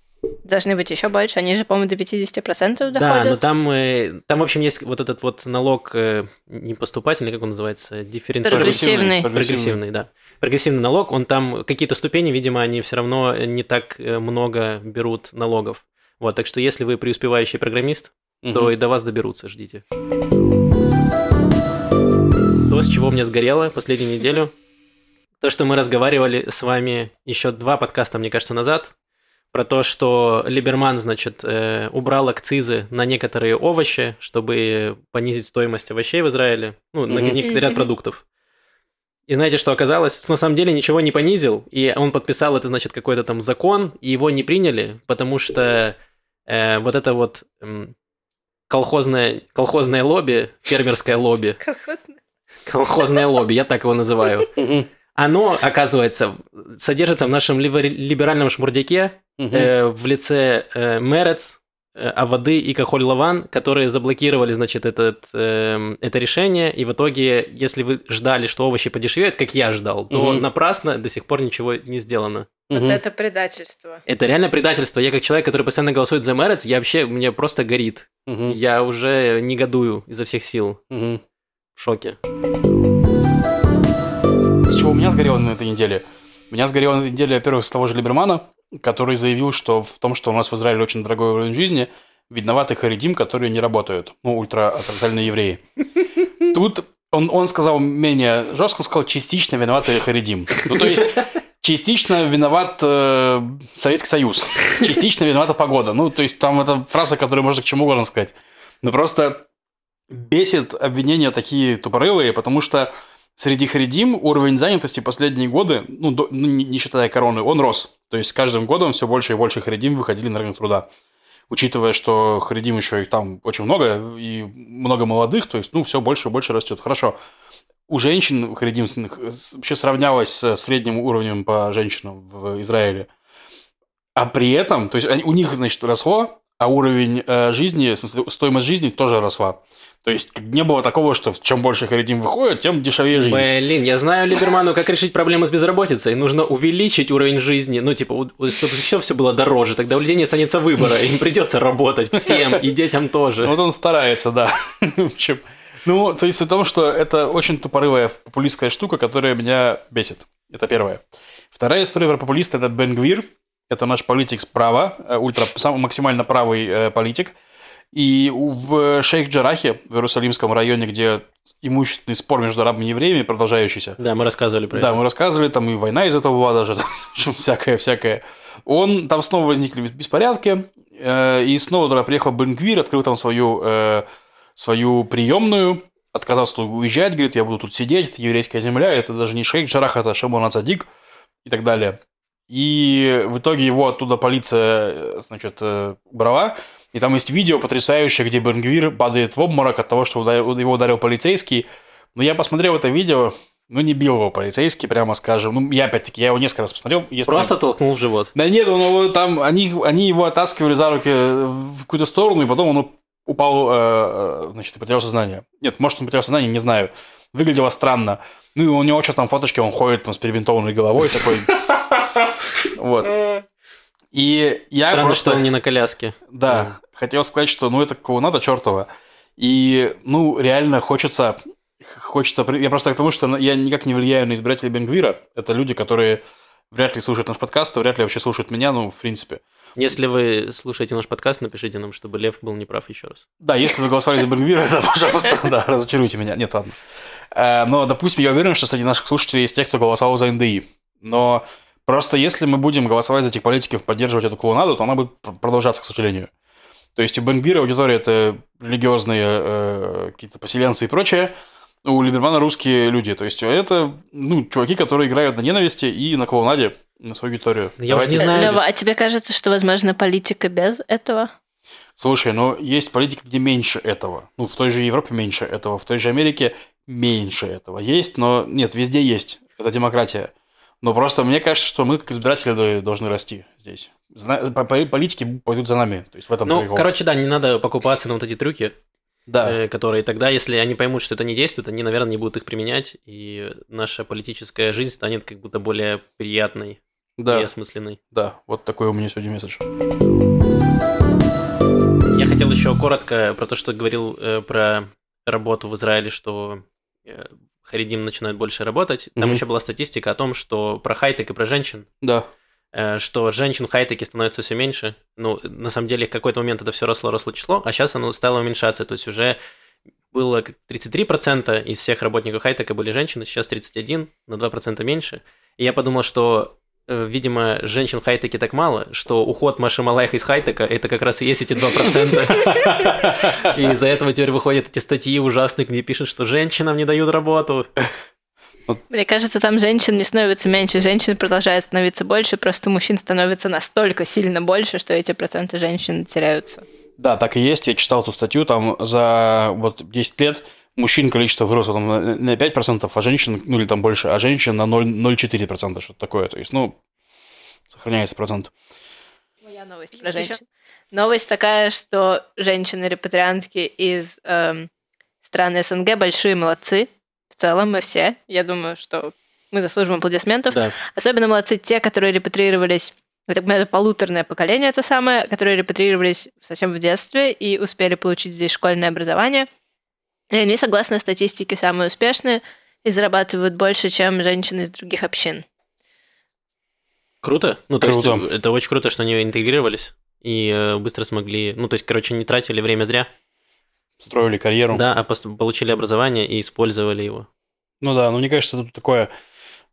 Должны быть еще больше. Они же, по-моему, до 50% Да, доходят. но там, э, там, в общем, есть вот этот вот налог э, не поступательный, как он называется, дифференцированный. Прогрессивный. Прогрессивный, да. Прогрессивный налог, он там какие-то ступени, видимо, они все равно не так много берут налогов. Вот, так что если вы преуспевающий программист, Мгм. то и до вас доберутся, ждите. То, с чего мне сгорело последнюю неделю, То, что мы разговаривали с вами еще два подкаста, мне кажется, назад, про то, что Либерман, значит, э, убрал акцизы на некоторые овощи, чтобы понизить стоимость овощей в Израиле, ну, на Мгм. некоторый ряд продуктов. И знаете, что оказалось? На самом деле ничего не понизил, и он подписал это, значит, какой-то там закон, и его не приняли, потому что э, вот это вот м, колхозное, колхозное лобби, фермерское лобби, Колхозный. колхозное лобби, я так его называю, оно, оказывается, содержится в нашем либер- либеральном шмурдяке э, в лице э, Мерец, э, Авады и Кахоль Лаван, которые заблокировали, значит, этот, эм, это решение, и в итоге, если вы ждали, что овощи подешевеют, как я ждал, то Мгм. напрасно до сих пор ничего не сделано. Вот Мгм. это предательство. Это реально предательство. Я как человек, который постоянно голосует за Мерец, я вообще, мне просто горит. Мгм. Я уже негодую изо всех сил. Мгм. В шоке. С чего у меня сгорело на этой неделе? У меня сгорело на этой неделе, во-первых, с того же Либермана, который заявил, что в том, что у нас в Израиле очень дорогой уровень жизни, виноваты харидим, которые не работают. Ну, ультраортодоксальные евреи. Тут он, он сказал менее жестко, он сказал частично виноваты харидим. Ну, то есть, частично виноват э, Советский Союз, частично виновата погода. Ну, то есть, там это фраза, которую можно к чему угодно сказать. Но просто бесит обвинения такие тупорылые, потому что среди харидим уровень занятости последние годы, ну, до- ну, не, считая короны, он рос. То есть с каждым годом все больше и больше харидим выходили на рынок труда. Учитывая, что харидим еще и там очень много, и много молодых, то есть, ну, все больше и больше растет. Хорошо. У женщин харидим вообще сравнялось с средним уровнем по женщинам в Израиле. А при этом, то есть у них, значит, росло, а уровень э, жизни, в смысле, стоимость жизни тоже росла. То есть не было такого, что чем больше харидим выходит, тем дешевее жизнь. Блин, я знаю Либерману, как решить проблему с безработицей. Нужно увеличить уровень жизни, ну, типа, чтобы еще все было дороже. Тогда у людей не останется выбора, им придется работать всем, и детям тоже. Вот он старается, да. В общем, ну, то есть о том, что это очень тупорылая популистская штука, которая меня бесит. Это первое. Вторая история про популиста – это Бен Гвир. Это наш политик справа, э, ультра, самый максимально правый э, политик. И в Шейх-Джарахе, в Иерусалимском районе, где имущественный спор между арабами и евреями продолжающийся, Да, мы рассказывали про да, это. мы рассказывали, там и война из этого была даже, всякое-всякое. Он, там снова возникли беспорядки, э, и снова туда приехал Бенгвир, открыл там свою, э, свою приемную, отказался уезжать, говорит, я буду тут сидеть, это еврейская земля, это даже не шейх Джарах, это Шимон Ацадик и так далее. И в итоге его оттуда полиция, э, значит, э, брала, и там есть видео потрясающее, где Бенгвир падает в обморок от того, что ударил- его ударил полицейский. Но я посмотрел это видео, ну, не бил его полицейский, прямо скажем. Ну, я опять-таки, я его несколько раз посмотрел. Если... Просто толкнул в живот. Да нет, он его там, они, они его оттаскивали за руки в какую-то сторону, и потом он упал, э, э, значит, и потерял сознание. Нет, может, он потерял сознание, не знаю. Выглядело странно. Ну, и у него сейчас там фоточки, он ходит там с перебинтованной головой такой. Вот. И я Странно, просто... что он не на коляске. Да, хотел сказать, что ну это клоуната чертова. И, ну, реально хочется... Хочется... Я просто к тому, что я никак не влияю на избирателей Бенгвира. Это люди, которые вряд ли слушают наш подкаст, вряд ли вообще слушают меня, ну, в принципе. Если вы слушаете наш подкаст, напишите нам, чтобы Лев был неправ еще раз. Да, если вы голосовали за Бенгвира, да, пожалуйста, да, разочаруйте меня. Нет, ладно. Э, Но, допустим, я уверен, что среди наших слушателей есть те, кто голосовал за НДИ. Но просто если мы будем голосовать за этих политиков, поддерживать эту клоунаду, то она будет пр- продолжаться, к сожалению. То есть у Бенгвира аудитория – это религиозные э, какие-то поселенцы и прочее, у Либермана русские люди. То есть это, ну, чуваки, которые играют на ненависти и на клоунаде, на свою аудиторию. Я уже не знаю, Лева, а тебе кажется, что возможно политика без этого? Слушай, но есть политика, где меньше этого. Ну, в той же Европе меньше этого, в той же Америке меньше этого. Есть, но нет, везде есть. Это демократия. Но просто мне кажется, что мы, как избиратели, должны расти здесь. Зна- по- по- Политики пойдут за нами. То есть в этом Ну, прикол. короче, да, не надо покупаться на вот эти трюки, да. э, которые тогда, если они поймут, что это не действует, они, наверное, не будут их применять, и наша политическая жизнь станет как будто более приятной да, и осмысленной. да, вот такой у меня сегодня месседж. Я хотел еще коротко про то, что говорил э, про работу в Израиле, что э, харидим начинают больше работать. Там Мгм. еще была статистика о том, что про хай-тек и про женщин, Да. э, что женщин в хай-теке становится все меньше. Ну, на самом деле, в какой-то момент это все росло, росло число, а сейчас оно стало уменьшаться. То есть уже было как 33% из всех работников хай-тека были женщины, сейчас 31, на 2% меньше. И я подумал, что видимо, женщин в хай-теке так мало, что уход Маши Малаях из хай-тека – это как раз и есть эти 2%. И из-за этого теперь выходят эти статьи ужасные, где пишут, что женщинам не дают работу. Мне кажется, там женщин не становится меньше, женщин продолжает становиться больше, просто мужчин становится настолько сильно больше, что эти проценты женщин теряются. Да, так и есть. Я читал эту статью, там за вот 10 лет мужчин количество выросло там, на 5%, а женщин, ну или там больше, а женщин на 0,04%, что-то такое. То есть, ну, сохраняется процент. Моя новость про женщин. Новость такая, что женщины-репатриантки из эм, стран СНГ большие молодцы. В целом мы все. Я думаю, что мы заслуживаем аплодисментов. Да. Особенно молодцы те, которые репатриировались так понимаю, это полуторное поколение то самое, которые репатриировались совсем в детстве и успели получить здесь школьное образование. И они, согласно статистике, самые успешные и зарабатывают больше, чем женщины из других общин. Круто. Ну, то Круто. есть, это очень круто, что они интегрировались и э, быстро смогли... Ну, то есть, короче, не тратили время зря. Строили карьеру. Да, а получили образование и использовали его. Ну да, ну мне кажется, тут такое...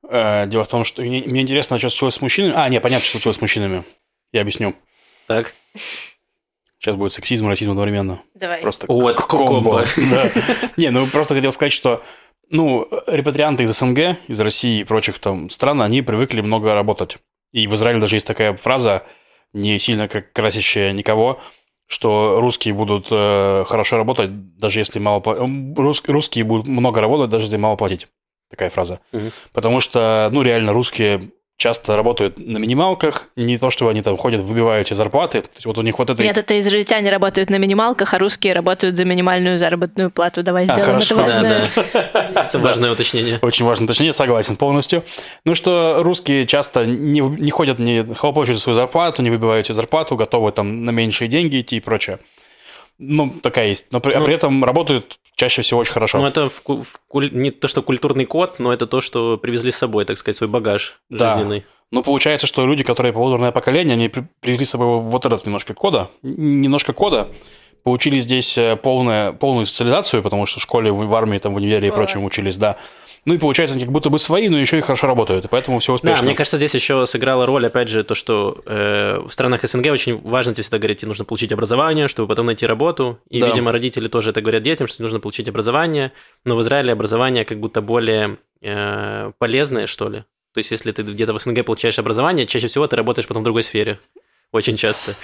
э, дело в том, что мне, мне интересно, что случилось с мужчинами. А, не, понятно, что случилось с мужчинами. Я объясню. Так? Сейчас будет сексизм и расизм одновременно. Давай. Просто О, к- комбо. Да. Не, ну просто хотел сказать, что ну, репатрианты из СНГ, из России и прочих там стран, они привыкли много работать. И в Израиле даже есть такая фраза, не сильно как красящая никого, что русские будут э, хорошо работать, даже если мало рус- русские будут много работать, даже если мало платить. Такая фраза. Мгм. Потому что, ну, реально, русские часто работают на минималках, не то, что они там ходят, выбивают эти зарплаты. То есть вот у них вот это... Нет, это израильтяне работают на минималках, а русские работают за минимальную заработную плату. Давай А, сделаем хорошо, это Да, важно. да. Это важное уточнение. Очень важно уточнение, согласен полностью. Ну, что русские часто не, не ходят, не хлопочут свою зарплату, не выбивают себе зарплату, готовы там на меньшие деньги идти и прочее. Ну, такая есть. Но при, а Ну, при этом работают чаще всего очень хорошо. Ну, это в в куль- не то, что культурный код, но это то, что привезли с собой, так сказать, свой багаж Да. жизненный. Ну, получается, что люди, которые полуторное поколение, они при- привезли с собой вот этот немножко кода, немножко кода, получили здесь э, полное, полную социализацию, потому что в школе, в армии, там, в универе и прочем учились, да. Ну и получается, они как будто бы свои, но еще и хорошо работают, и поэтому все успешно. Да, мне кажется, здесь еще сыграла роль, опять же, то, что э, в странах СНГ очень важно тебе всегда говорить, тебе нужно получить образование, чтобы потом найти работу. И, Да. видимо, родители тоже это говорят детям, что нужно получить образование. Но в Израиле образование как будто более э, полезное, что ли. То есть, если ты где-то в СНГ получаешь образование, чаще всего ты работаешь потом в другой сфере. Очень часто.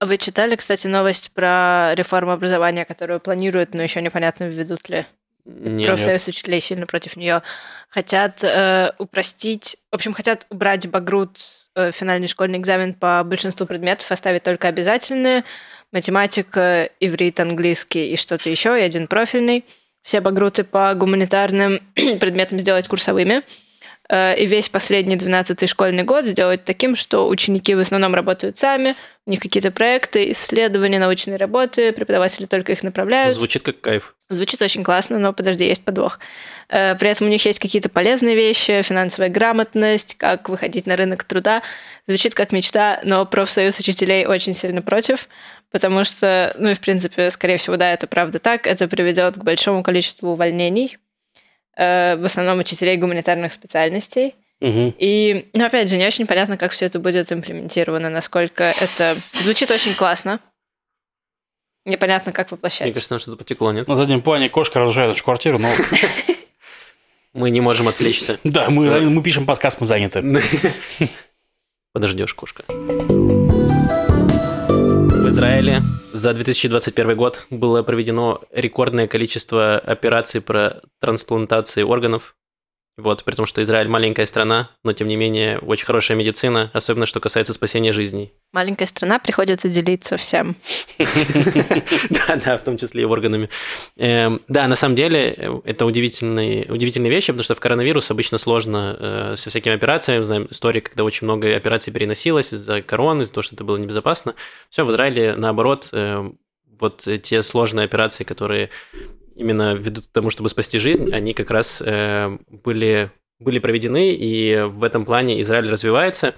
Вы читали, кстати, новость про реформу образования, которую планируют, но еще непонятно, введут ли? Нет. Профсоюз учителей сильно против нее. Хотят э, упростить, в общем, хотят убрать багрут э, финальный школьный экзамен по большинству предметов, оставить только обязательные. Математика, иврит, английский и что-то еще, и один профильный. Все багруты по гуманитарным предметам сделать курсовыми. Э, И весь последний 12-й школьный год сделать таким, что ученики в основном работают сами, у них какие-то проекты, исследования, научные работы, преподаватели только их направляют. Звучит как кайф. Звучит очень классно, но подожди, есть подвох. Э, При этом у них есть какие-то полезные вещи, финансовая грамотность, как выходить на рынок труда. Звучит как мечта, но профсоюз учителей очень сильно против, потому что, ну и в принципе, скорее всего, да, это правда так. Это приведет к большому количеству увольнений, в основном учителей гуманитарных специальностей. Мгм. И, ну, опять же, не очень понятно, как все это будет имплементировано, насколько это звучит очень классно. Непонятно, как Мне воплощать. кажется, там что-то потекло, нет? На заднем плане кошка разрушает нашу квартиру, но Мы не можем отвлечься. да, мы, Да. мы пишем подкаст, мы заняты. Подождешь, кошка. В Израиле за 2021 год было проведено рекордное количество операций про трансплантации органов. Вот, при том, что Израиль маленькая страна, но тем не менее очень хорошая медицина, особенно что касается спасения жизней. Маленькая страна, приходится делиться всем. Да, да, в том числе и органами. Эм, Да, на самом деле э, это удивительные, вещи, потому что в коронавирус обычно сложно э, со всякими операциями. Знаем истории, когда очень много операций переносилось из-за короны, из-за того, что это было небезопасно. Все в Израиле наоборот, э, вот те сложные операции, которые именно к тому, чтобы спасти жизнь, они как раз э, были, были проведены, и в этом плане Израиль развивается.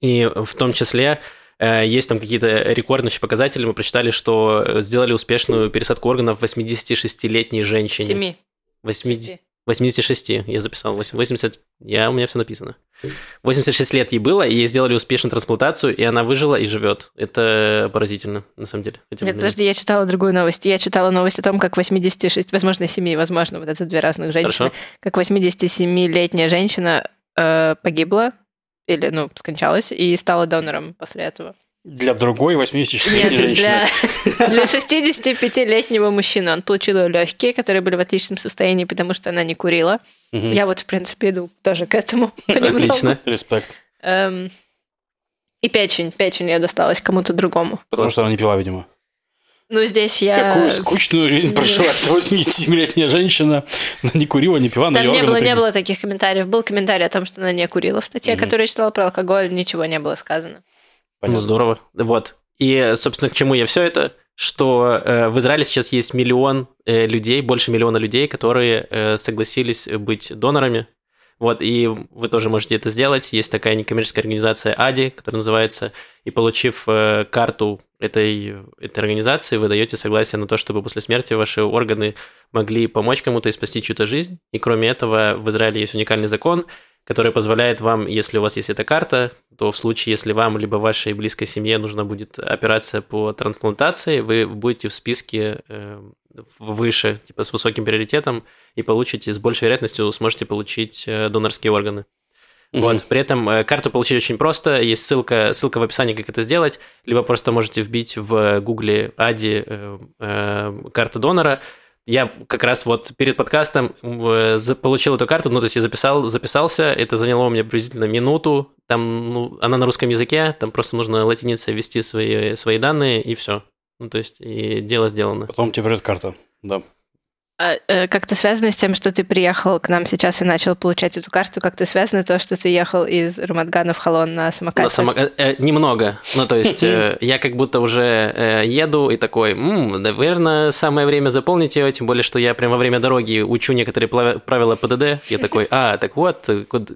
И в том числе Э, есть там какие-то рекордные показатели. Мы прочитали, что э, сделали успешную пересадку органов 86-летней женщине. Семи. 80... 86, я записал, 80, я, у меня все написано. 86 лет ей было, и ей сделали успешную трансплантацию, и она выжила и живет. Это поразительно, на самом деле. Нет, подожди, я читала другую новость. Я читала новость о том, как 86, возможно, 7, возможно, вот это две разных женщины, Хорошо. как 87-летняя женщина э, погибла или, ну, скончалась и стала донором после этого. Для другой 86-летней Нет, женщины. для, для 65-летнего мужчины. Он получил легкие, которые были в отличном состоянии, потому что она не курила. Я вот, в принципе, иду тоже к этому. понемногу. Отлично. Респект. Эм, И печень. Печень ее досталась кому-то другому. Потому что она не пила, видимо. Ну, здесь я... Какую скучную жизнь прожила эта 87-летняя женщина. Она не курила, не пила, но Там не было, не было таких комментариев. Был комментарий о том, что она не курила в статье, которую я читала про алкоголь, ничего не было сказано. Ну, Понятно. здорово. Вот. И, собственно, к чему я все это? Что э, в Израиле сейчас есть миллион э, людей, больше миллиона людей, которые э, согласились быть донорами. Вот, и вы тоже можете это сделать. Есть такая некоммерческая организация АДИ, которая называется, и получив э, карту этой, этой организации, вы даете согласие на то, чтобы после смерти ваши органы могли помочь кому-то и спасти чью-то жизнь. И кроме этого, в Израиле есть уникальный закон, который позволяет вам, если у вас есть эта карта, то в случае, если вам либо вашей близкой семье нужна будет операция по трансплантации, вы будете в списке э, выше, типа с высоким приоритетом, и получите, с большей вероятностью сможете получить э, донорские органы. Мгм. Вот, при этом э, карту получить очень просто, есть ссылка, ссылка в описании, как это сделать, либо просто можете вбить в гугле Ади э, э, карта донора. Я как раз вот перед подкастом получил эту карту, ну, то есть я записал, записался, это заняло у меня приблизительно минуту, там, ну, она на русском языке, там просто нужно латиницей ввести свои, свои данные, и все. Ну, то есть, и дело сделано. Потом тебе придет карта. Да. А, э, как-то связано с тем, что ты приехал к нам сейчас и начал получать эту карту? Как-то связано то, что ты ехал из Рамадгана в Халон на самокате? На само- э, немного. Ну, то есть, э, я как будто уже э, еду и такой, «М, наверное, самое время заполнить ее, тем более, что я прямо во время дороги учу некоторые плав- правила ПДД. Я такой, а, так вот,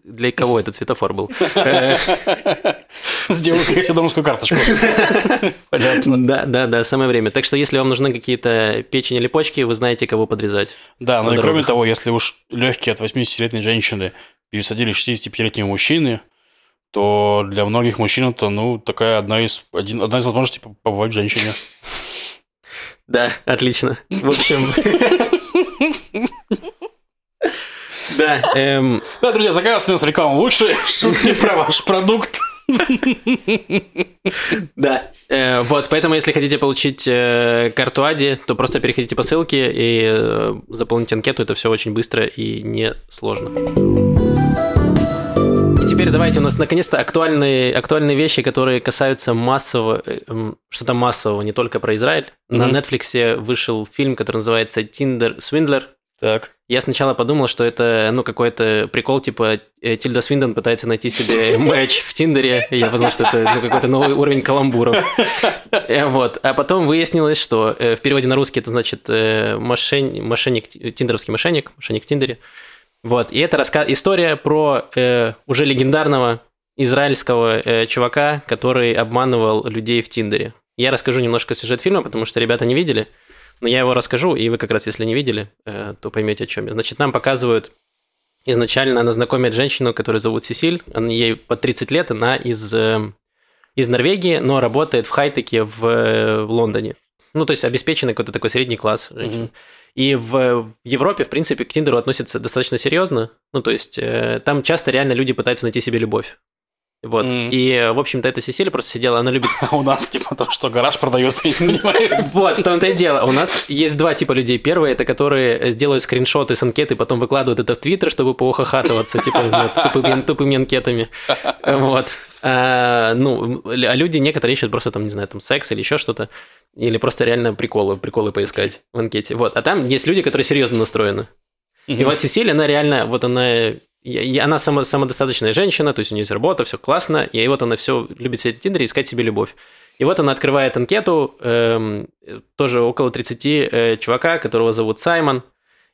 для кого этот светофор был? Сделай донорскую карточку. Понятно. Да, да, да, самое время. Так что, если вам нужны какие-то печень или почки, вы знаете, кого подрезать. Да, ну и кроме того, если уж легкие от 80-летней женщины пересадили 65-летнего мужчины, то для многих мужчин это, ну, такая одна из, один, одна из возможностей по- побывать женщине. Да, отлично. В общем... Да, эм, Да, друзья, заказывайте у нас рекламу. Лучшие шутки про ваш продукт. Да, Э, вот, поэтому если хотите получить э, карту Ади, то просто переходите по ссылке и э, заполните анкету, это все очень быстро и не сложно. И теперь давайте у нас наконец-то актуальные, актуальные вещи, которые касаются массового, что-то массового, не только про Израиль. На Мгм. Netflix вышел фильм, который называется «Тиндер Свиндлер». Так. Я сначала подумал, что это, ну, какой-то прикол, типа, э, Тильда Свиндон пытается найти себе матч в Тиндере, я подумал, что это ну, какой-то новый уровень каламбуров. Э, Вот. А потом выяснилось, что э, в переводе на русский это значит мошен- мошенник, ти- тиндеровский мошенник, мошенник в Тиндере. Вот. И это раска- история про э, уже легендарного израильского э, чувака, который обманывал людей в Тиндере. Я расскажу немножко сюжет фильма, потому что ребята не видели. Но я его расскажу, и вы как раз, если не видели, э, то поймете, о чем я. Значит, нам показывают изначально, она знакомит женщину, которую зовут Сесиль. Она, ей по 30 лет, она из, э, из Норвегии, но работает в хай-теке в, э, в Лондоне. Ну, то есть обеспеченный какой-то такой средний класс женщин. Мгм. И в, в Европе, в принципе, к Тиндеру относятся достаточно серьезно. Ну, то есть э, там часто реально люди пытаются найти себе любовь. Вот. Мгм. И, в общем-то, эта Сесилия просто сидела, она любит А у нас, типа, то, что гараж продается, я не понимаю. вот, в том-то и дело. У нас есть два типа людей. Первые, это которые э, делают скриншоты с анкеты, потом выкладывают это в Твиттер, чтобы поухахатываться, типа, тупыми, тупыми анкетами. Вот. А, ну, а люди некоторые ищут просто там, не знаю, там секс или еще что-то. Или просто реально приколы, приколы поискать в анкете. Вот. А там есть люди, которые серьезно настроены. И вот Сесилия, она реально, вот она, и она само, самодостаточная женщина, то есть у нее есть работа, все классно, и вот она все любит сидеть в Тиндере и искать себе любовь. И вот она открывает анкету, эм, тоже около 30 э, чувака, которого зовут Саймон,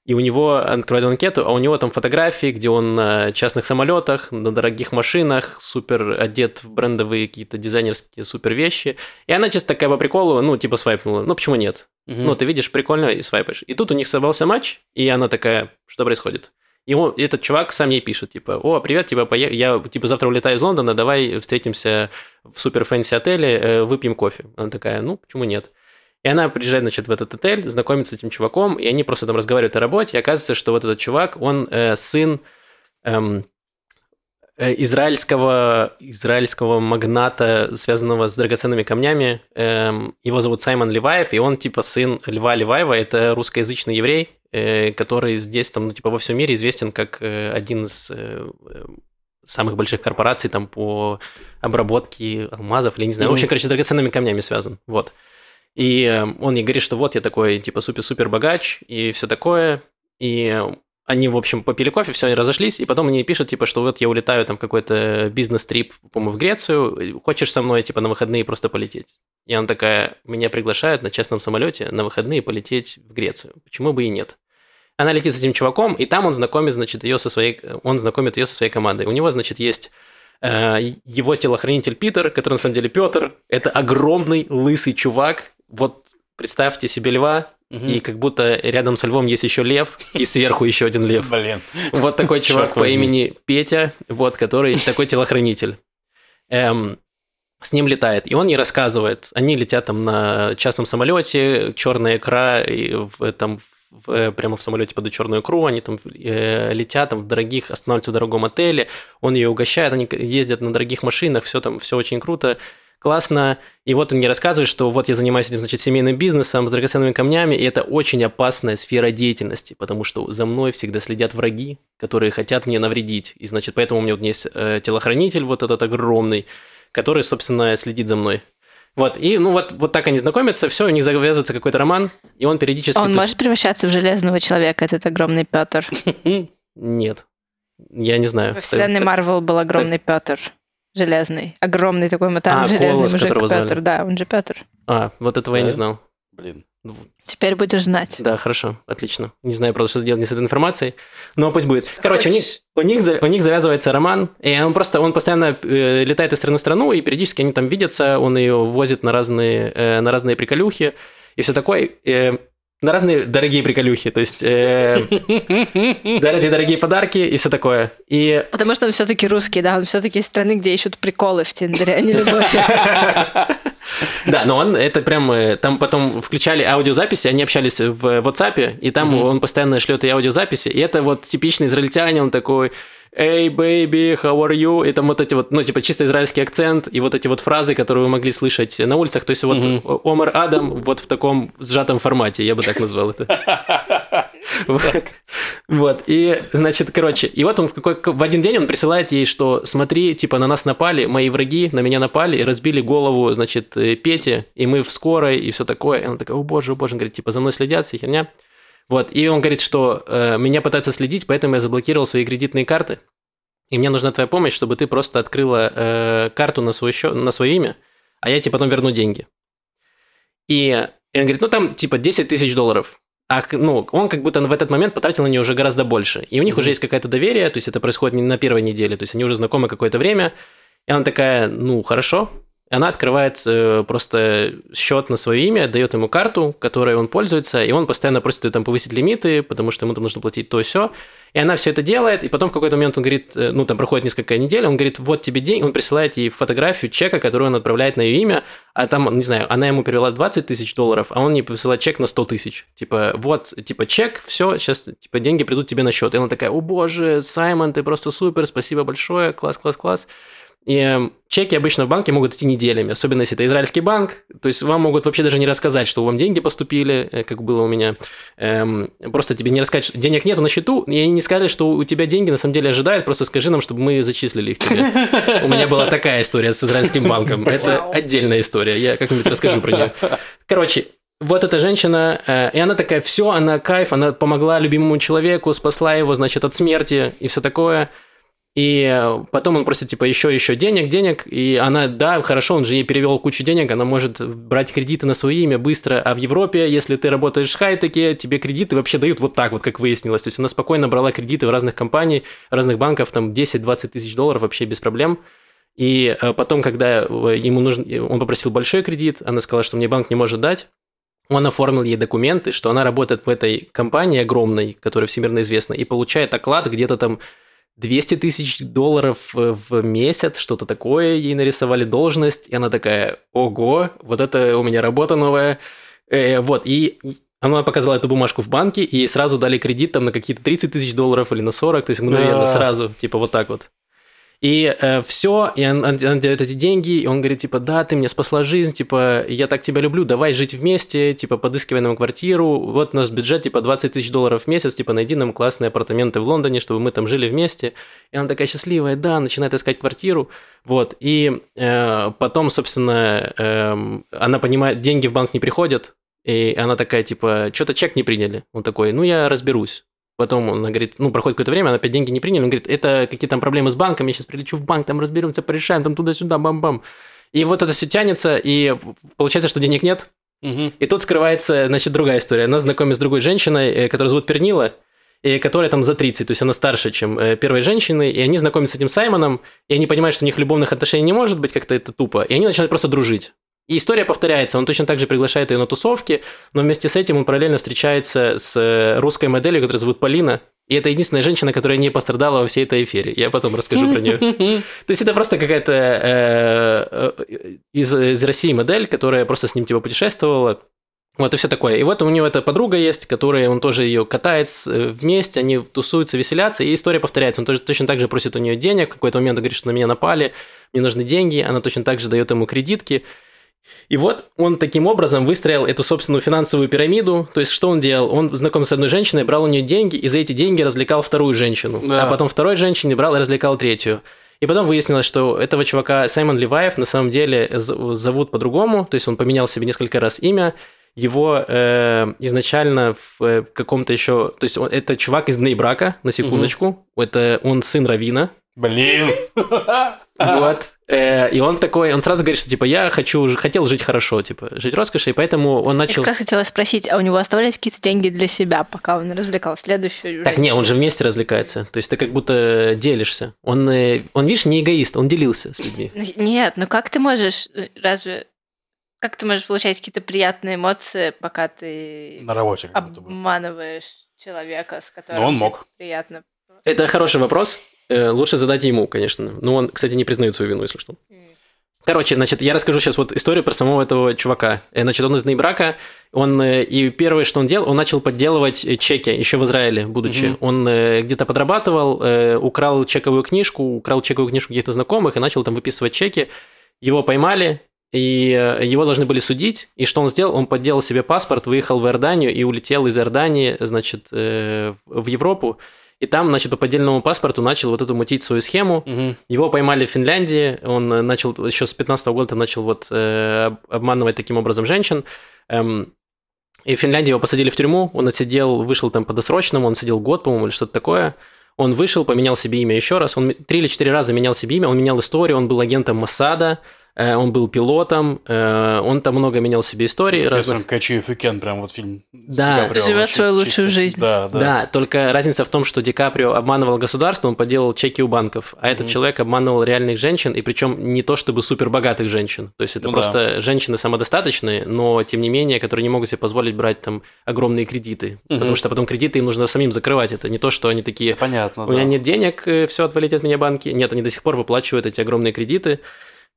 и у него открывает анкету, а у него там фотографии, где он на частных самолетах, на дорогих машинах, супер одет в брендовые какие-то дизайнерские супер вещи. И она чисто такая по приколу, ну, типа свайпнула. Ну, почему нет? Мгм. Ну, ты видишь, прикольно, и свайпаешь. И тут у них собрался матч, и она такая, что происходит? И он, этот чувак сам ей пишет, типа, о, привет, типа, пое- я, типа, завтра улетаю из Лондона, давай встретимся в супер fancy отеле, э, выпьем кофе. Она такая, ну, почему нет? И она приезжает, значит, в этот отель, знакомится с этим чуваком, и они просто там разговаривают о работе, и оказывается, что вот этот чувак, он э, сын эм, израильского, израильского магната, связанного с драгоценными камнями. Эм, его зовут Саймон Леваев, и он типа сын Льва Леваева, это русскоязычный еврей, э, который здесь там, ну, типа во всем мире известен как э, один из э, э, самых больших корпораций там по обработке алмазов, или не знаю, в общем, короче, с драгоценными камнями связан, вот. И э, он ей говорит, что вот я такой, типа, супер-супер богач и все такое. И они, в общем, попили кофе, все, они разошлись, и потом они пишут, типа, что вот я улетаю там какой-то бизнес-трип, по-моему, в Грецию, хочешь со мной, типа, на выходные просто полететь? И она такая, меня приглашают на частном самолете на выходные полететь в Грецию. Почему бы и нет? Она летит с этим чуваком, и там он знакомит, значит, ее со своей, он знакомит ее со своей командой. У него, значит, есть э, его телохранитель Питер, который на самом деле Петр. Это огромный лысый чувак. Вот представьте себе льва, И как будто рядом со львом есть еще лев, и сверху еще один лев. Блин. Вот такой чувак по имени Петя, вот, который такой телохранитель. Эм, с ним летает, и он ей рассказывает. Они летят там на частном самолете, черная икра, и в, там в- э, прямо в самолете под черную икру, они там э, летят там в дорогих, останавливаются в дорогом отеле, он ее угощает, они ездят на дорогих машинах, все там, все очень круто, классно. И вот он мне рассказывает, что вот я занимаюсь этим, значит, семейным бизнесом с драгоценными камнями, и это очень опасная сфера деятельности, потому что за мной всегда следят враги, которые хотят мне навредить. И, значит, поэтому у меня вот есть э, телохранитель вот этот огромный, который, собственно, следит за мной. Вот, и ну вот, вот так они знакомятся, все, у них завязывается какой-то роман, и он периодически... Он может превращаться в железного человека, этот огромный Петр. Нет, я не знаю. Во вселенной Марвел был огромный Петр. Железный. Огромный такой мутант, А, железный Колос, мужик которого звали. Петр. Да, он же Петр. А, вот этого я не Да? знал. Блин. Теперь будешь знать. Да, хорошо, отлично. Не знаю просто, что делать с этой информацией, но пусть будет. Короче, у них, у них, у них завязывается роман, и он просто, он постоянно э, летает из страны в страну, и периодически они там видятся, он ее возит на разные, э, на разные приколюхи, и все такое, э, на разные дорогие приколюхи, то есть э, дарят ей дорогие подарки и все такое. И Потому что он все-таки русский, да, он все-таки из страны, где ищут приколы в Тиндере, а не любовь. Да, но он это прям э, там потом включали аудиозаписи, они общались в WhatsApp, и там он постоянно шлет и аудиозаписи, и это вот типичный израильтянин, он такой «Эй, baby, how are you?» И там вот эти вот, ну, типа, чисто израильский акцент, и вот эти вот фразы, которые вы могли слышать на улицах. То есть вот Мгм. Омар Адам вот в таком сжатом формате, я бы так назвал это. Вот. Вот, и, значит, короче, и вот он в, какой, в один день он присылает ей, что смотри, типа, на нас напали, мои враги на меня напали и разбили голову, значит, э, Пете, и мы в скорой, и все такое. И она такая, о боже, о боже, он говорит, типа, за мной следят, вся херня. Вот, и он говорит, что э, меня пытаются следить, поэтому я заблокировал свои кредитные карты, и мне нужна твоя помощь, чтобы ты просто открыла э, карту на свой счет, на свое имя, а я тебе потом верну деньги. И, и он говорит, ну там типа 10 тысяч долларов. А ну, он как будто в этот момент потратил на нее уже гораздо больше. И у них Мгм. уже есть какое-то доверие, то есть это происходит не на первой неделе, то есть они уже знакомы какое-то время. И она такая, ну, хорошо. Она открывает э, просто счет на свое имя, дает ему карту, которой он пользуется, и он постоянно просит ее там повысить лимиты, потому что ему там нужно платить то и все. И она все это делает, и потом в какой-то момент он говорит, э, ну, там проходит несколько недель, он говорит, вот тебе деньги, он присылает ей фотографию чека, который он отправляет на ее имя, а там, не знаю, она ему перевела 20 тысяч долларов, а он ей присылает чек на 100 тысяч. Типа, вот, типа, чек, все, сейчас, типа, деньги придут тебе на счет. И она такая, о боже, Саймон, ты просто супер, спасибо большое, класс, класс, класс. И эм, чеки обычно в банке могут идти неделями, особенно если это израильский банк. То есть вам могут вообще даже не рассказать, что вам деньги поступили, э, как было у меня. Эм, просто тебе не рассказать, что денег нету на счету, и они не сказали, что у тебя деньги на самом деле ожидают, просто скажи нам, чтобы мы зачислили их тебе. У меня была такая история с израильским банком. Это отдельная история, я как-нибудь расскажу про нее. Короче, вот эта женщина, э, и она такая, все, она кайф, она помогла любимому человеку, спасла его, значит, от смерти и все такое. И э, потом он просит, типа, еще, еще денег, денег. И она, да, хорошо, он же ей перевел кучу денег, она может брать кредиты на свое имя быстро. А в Европе, если ты работаешь в хай-теке, тебе кредиты вообще дают вот так вот, как выяснилось. То есть она спокойно брала кредиты в разных компаний, разных банков, там 10-20 тысяч долларов вообще без проблем. И э, потом, когда э, ему нужен, он попросил большой кредит, она сказала, что мне банк не может дать. Он оформил ей документы, что она работает в этой компании огромной, которая всемирно известна, и получает оклад где-то там 200 тысяч долларов в месяц, что-то такое, ей нарисовали должность, и она такая, ого, вот это у меня работа новая. Э, вот, и она показала эту бумажку в банке, и сразу дали кредит там на какие-то 30 тысяч долларов или на 40, то есть мгновенно, да. сразу, типа вот так вот. И э, все, и он, он, он дает эти деньги, и он говорит, типа, да, ты мне спасла жизнь, типа, я так тебя люблю, давай жить вместе, типа, подыскивай нам квартиру, вот наш бюджет, типа, 20 тысяч долларов в месяц, типа, найди нам классные апартаменты в Лондоне, чтобы мы там жили вместе. И она такая счастливая, да, начинает искать квартиру, вот, и э, потом, собственно, э, она понимает, деньги в банк не приходят, и она такая, типа, что-то чек не приняли. Он такой, ну, я разберусь. Потом он говорит, ну, проходит какое-то время, она опять деньги не приняли. Он говорит, это какие-то там проблемы с банком, я сейчас прилечу в банк, там разберемся, порешаем, там туда-сюда, бам-бам. И вот это все тянется, и получается, что денег нет. Угу. И тут скрывается, значит, другая история. Она знакомится с другой женщиной, э, которая зовут Пернила, и которая там за 30, то есть она старше, чем э, первой женщины, и они знакомятся с этим Саймоном, и они понимают, что у них любовных отношений не может быть, как-то это тупо, и они начинают просто дружить. И история повторяется. Он точно так же приглашает ее на тусовки, но вместе с этим он параллельно встречается с э, русской моделью, которая зовут Полина. И это единственная женщина, которая не пострадала во всей этой эфире. Я потом расскажу про нее. То есть это просто какая-то э, э, из, из России модель, которая просто с ним типа путешествовала. Вот и все такое. И вот у него эта подруга есть, которая он тоже ее катает вместе, они тусуются, веселятся, и история повторяется. Он тоже точно так же просит у нее денег, в какой-то момент он говорит, что на меня напали, мне нужны деньги, она точно так же дает ему кредитки. И вот он таким образом выстроил эту собственную финансовую пирамиду. То есть, что он делал? Он знаком с одной женщиной, брал у нее деньги, и за эти деньги развлекал вторую женщину. Да. А потом второй женщине брал и развлекал третью. И потом выяснилось, что этого чувака Саймон Леваев на самом деле зовут по-другому. То есть, он поменял себе несколько раз имя. Его э, изначально в э, каком-то еще... То есть, он, это чувак из Бнейбрака, на секундочку. Угу. Это он сын Равина. Блин. Вот. Э, и он такой, он сразу говорит, что типа я хочу, хотел жить хорошо, типа жить роскошью, и поэтому он начал. Я как раз хотела спросить, а у него оставались какие-то деньги для себя, пока он развлекал следующую? Так не, он же вместе развлекается, то есть ты как будто делишься. Он, э, он видишь, не эгоист, он делился с людьми. Нет, ну как ты можешь, разве как ты можешь получать какие-то приятные эмоции, пока ты на работе обманываешь человека, с которым Но он мог. приятно. Это хороший вопрос. Э, лучше задать ему, конечно. Но он, кстати, не признает свою вину, если что. Короче, значит, я расскажу сейчас вот историю про самого этого чувака. Э, значит, он из Нейбрака, он, э, и первое, что он делал, он начал подделывать чеки еще в Израиле, будучи. Mm-hmm. Он где-то подрабатывал, украл чековую книжку, украл чековую книжку каких-то знакомых и начал там выписывать чеки. Его поймали, и его должны были судить. И что он сделал? Он подделал себе паспорт, выехал в Иорданию и улетел из Иордании, значит, в Европу. И там, значит, по поддельному паспорту начал вот эту мутить свою схему. Угу. Его поймали в Финляндии. Он э, начал еще с 15 -го года начал вот э, обманывать таким образом женщин. Эм, и в Финляндии его посадили в тюрьму. Он отсидел, вышел там по досрочному, он сидел год, по-моему, или что-то такое. Он вышел, поменял себе имя еще раз. Он три или четыре раза менял себе имя. Он менял историю. Он был агентом Масада. Э, он был пилотом, э, он там много менял себе истории. Раз... Прям Catch You If прям вот фильм. Да, живет свою лучшую жизнь. Да, да. да, только разница в том, что Ди Каприо обманывал государство, он поделал чеки у банков, а этот mm-hmm. человек обманывал реальных женщин, и причем не то чтобы супер богатых женщин. То есть это ну, просто да. женщины самодостаточные, но тем не менее, которые не могут себе позволить брать там огромные кредиты, mm-hmm. потому что потом кредиты им нужно самим закрывать. Это не то, что они такие. Понятно. У да. меня нет денег, э, все отвалить от меня банки. Нет, они до сих пор выплачивают эти огромные кредиты.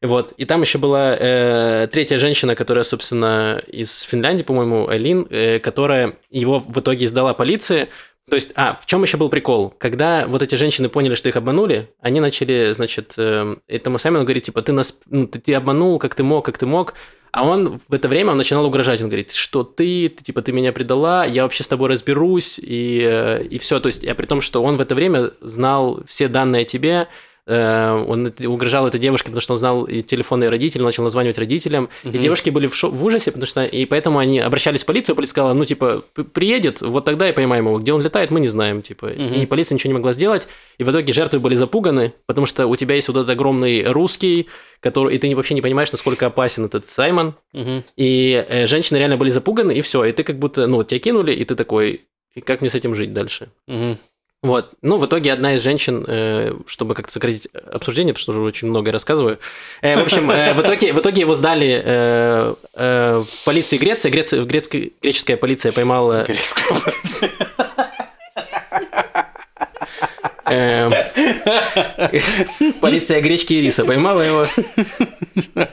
Вот. И там еще была э, третья женщина, которая, собственно, из Финляндии, по-моему, Элин, э, которая его в итоге сдала полиции. То есть, а, в чем еще был прикол? Когда вот эти женщины поняли, что их обманули, они начали, значит, э, этому Саймону говорить, типа, ты нас, ну, ты, ты обманул, как ты мог, как ты мог. А он в это время он начинал угрожать. Он говорит, что ты, ты типа, ты меня предала, я вообще с тобой разберусь, и, э, и все. То есть, а при том, что он в это время знал все данные о тебе, он это- угрожал этой девушке, потому что он знал и телефонные родителей, начал названивать родителям. И Мгм. девушки были в, шо- в ужасе, потому что и поэтому они обращались в полицию, полиция сказала, ну, типа, «П- приедет, вот тогда и поймаем его. Где он летает, мы не знаем, типа. Мгм. И полиция ничего не могла сделать. И в итоге жертвы были запуганы, потому что у тебя есть вот этот огромный русский, который, и ты вообще не понимаешь, насколько опасен этот Саймон. Мгм. И э, женщины реально были запуганы, и все. И ты как будто, ну, тебя кинули, и ты такой, и как мне с этим жить дальше? Мгм. Вот. Ну, в итоге одна из женщин, э, чтобы как-то сократить обсуждение, потому что уже очень много рассказываю. э, в общем, э, в, итоге, в итоге его сдали в полиции Греции. Греция, греческая полиция поймала... Грецкая полиция. Э, полиция гречки и риса поймала его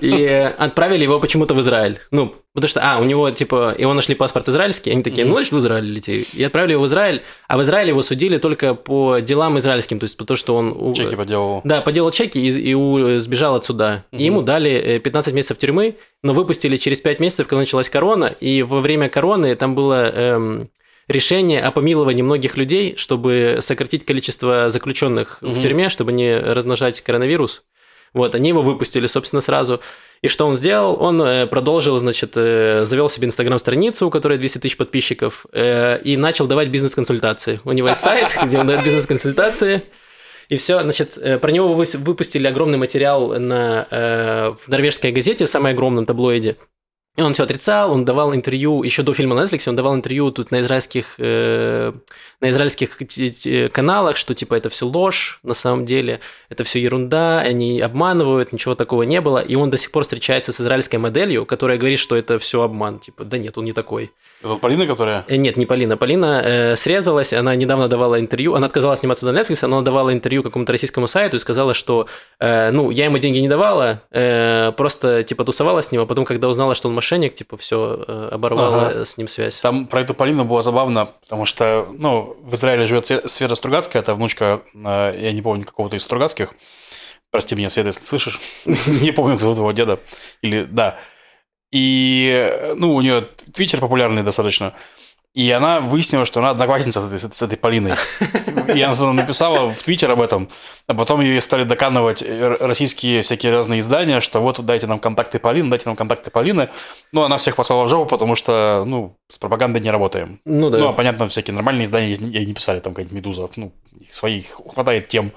и отправили его почему-то в Израиль. Ну, потому что, а, у него, типа, его нашли паспорт израильский, они такие, ну, значит, в Израиль лети. И отправили его в Израиль, а в Израиле его судили только по делам израильским, то есть по то, что он... Чеки поделал. Да, поделал чеки и, и у- сбежал отсюда. И ему дали э, 15 месяцев тюрьмы, но выпустили через 5 месяцев, когда началась корона, и во время короны там было эм, решение о помиловании многих людей, чтобы сократить количество заключенных в Мгм. тюрьме, чтобы не размножать коронавирус. Вот, они его выпустили, собственно, сразу. И что он сделал? Он э, продолжил, значит, э, завел себе инстаграм-страницу, у которой 200 тысяч подписчиков, э, и начал давать бизнес-консультации. У него есть сайт, где он дает бизнес-консультации. И все, значит, про него выпустили огромный материал на, в норвежской газете, самой огромном таблоиде. И он все отрицал, он давал интервью, еще до фильма на Netflix, он давал интервью тут на израильских, э, на израильских каналах, что типа это все ложь на самом деле, это все ерунда, они обманывают, ничего такого не было. И он до сих пор встречается с израильской моделью, которая говорит, что это все обман. Типа, да нет, он не такой. Это Полина, которая... Э, Нет, не Полина. Полина э, срезалась, она недавно давала интервью, она отказалась сниматься на Netflix, она давала интервью какому-то российскому сайту и сказала, что, э, ну, я ему деньги не давала, э, просто, типа, тусовалась с ним, а потом, когда узнала, что он мошенник, типа, все, оборвала Ага. с ним связь. Там про эту Полину было забавно, потому что, ну, в Израиле живет Све- Света Стругацкая, это внучка, э, я не помню, какого-то из Стругацких. Прости меня, Света, если слышишь. Не помню, как зовут его деда. Или, да. И, э, ну, у нее твиттер популярный достаточно. И она выяснила, что она одноклассница с этой, с этой Полиной. И она написала в Твиттер об этом, а потом ее стали доканывать э, российские всякие разные издания, что вот дайте нам контакты Полины, дайте нам контакты Полины. Ну, она всех послала в жопу, потому что, ну, с пропагандой не работаем. Ну да. Ну, а понятно, всякие нормальные издания ей не писали, там какая-нибудь «Медуза», ну, их своих хватает тем.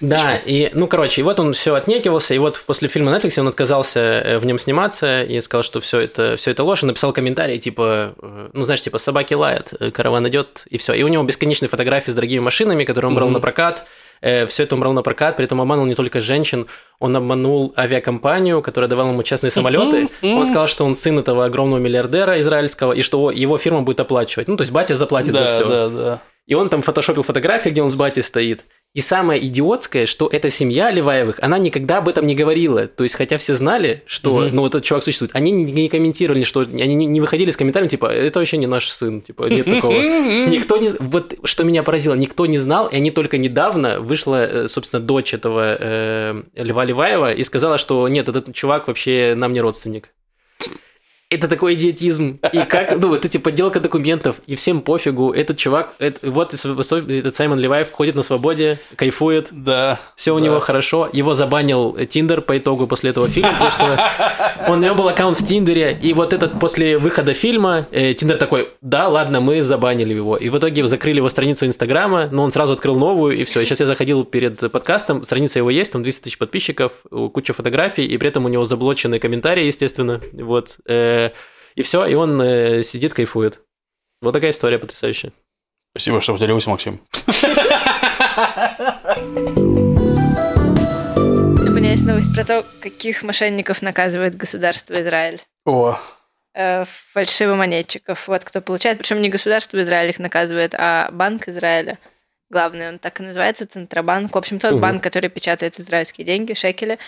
Да, и, ну, короче, и вот он все отнекивался, и вот после фильма Netflix он отказался э, в нем сниматься и сказал, что все это, все это ложь, и написал комментарий, типа, э, ну, знаешь, типа, собаки лают, караван идет, и все. И у него бесконечные фотографии с дорогими машинами, которые он брал Мгм. на прокат, все это он брал на прокат, при этом обманул не только женщин, он обманул авиакомпанию, которая давала ему частные самолеты. Он сказал, что он сын этого огромного миллиардера израильского, и что его фирма будет оплачивать. Ну, то есть батя заплатит за да, все. да, да. И он там фотошопил фотографии, где он с батей стоит. И самое идиотское, что эта семья Леваевых, она никогда об этом не говорила. То есть, хотя все знали, что Мгм. ну, вот этот чувак существует, они не, не комментировали, что они не, не выходили с комментариями, типа, это вообще не наш сын, типа, нет такого. Никто не... Вот что меня поразило, никто не знал, и они только недавно вышла, э, собственно, дочь этого э, Льва Леваева и сказала, что нет, этот чувак вообще нам не родственник. Это такой идиотизм. И как, ну, вот эти подделка документов, и всем пофигу. Этот чувак, это- вот этот Саймон Леваев ходит на свободе, кайфует, Да. все у да. него хорошо. Его забанил Тиндер по итогу после этого фильма, потому что он, у него был аккаунт в Тиндере, и вот этот после выхода фильма э, Тиндер такой, да, ладно, мы забанили его. И в итоге закрыли его страницу Инстаграма, но он сразу открыл новую, и все. Сейчас я заходил перед подкастом, страница его есть, там 200 тысяч подписчиков, куча фотографий, и при этом у него заблоченные комментарии, естественно. Вот. э, И все, и он э, сидит, кайфует. Вот такая история потрясающая. Спасибо, что поделился, Максим. У меня есть новость про то, каких мошенников наказывает государство Израиль. О, Э, фальшивомонетчиков. Вот кто получает. Причем не государство Израиль их наказывает, а Банк Израиля. Главный, он так и называется, Центробанк. В общем, тот Мгм. банк, который печатает израильские деньги, шекели.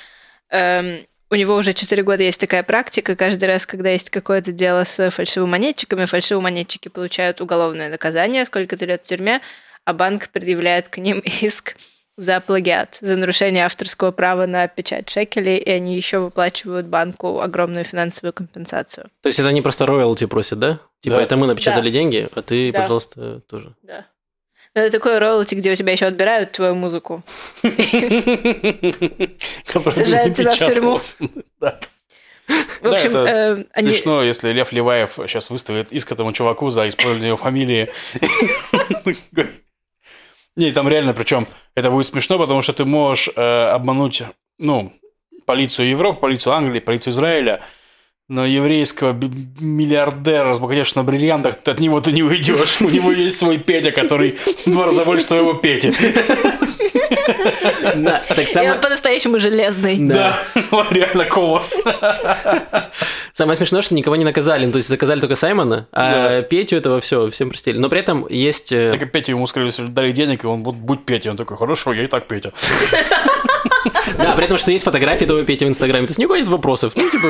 Эм, у него уже 4 года есть такая практика. Каждый раз, когда есть какое-то дело с фальшивомонетчиками, фальшивомонетчики получают уголовное наказание, сколько-то лет в тюрьме, а банк предъявляет к ним иск за плагиат, за нарушение авторского права на печать шекелей, и они еще выплачивают банку огромную финансовую компенсацию. То есть это они просто роялти просят, да? Типа, Да. это мы напечатали Да. деньги, а ты, Да. пожалуйста, тоже. Да. Это такой роялти, где у тебя еще отбирают твою музыку. Сажают тебя в тюрьму. В общем, Да, это э, они... Смешно, если Лев Леваев сейчас выставит иск этому чуваку за использование его фамилии. Не, там реально, причем это будет смешно, потому что ты можешь э, обмануть, ну, полицию Европы, полицию Англии, полицию Израиля, но еврейского миллиардера, разбогатевшего на бриллиантах, ты от него ты не уйдешь. У него есть свой Петя, который в два раза больше твоего Пети. Да, так И он самое, по-настоящему железный. Да. Да, реально колосс. самое смешное, что никого не наказали. Ну, то есть заказали только Саймона, а Да. Петю этого все, всем простили. Но при этом есть... э, Так и Петя ему сказали, если дали денег, и он вот будь Петя. Он такой, хорошо, я и так Петя. Да, при этом, что есть фотографии этого Пети в Инстаграме. То есть никакой нет вопросов. Ну, типа,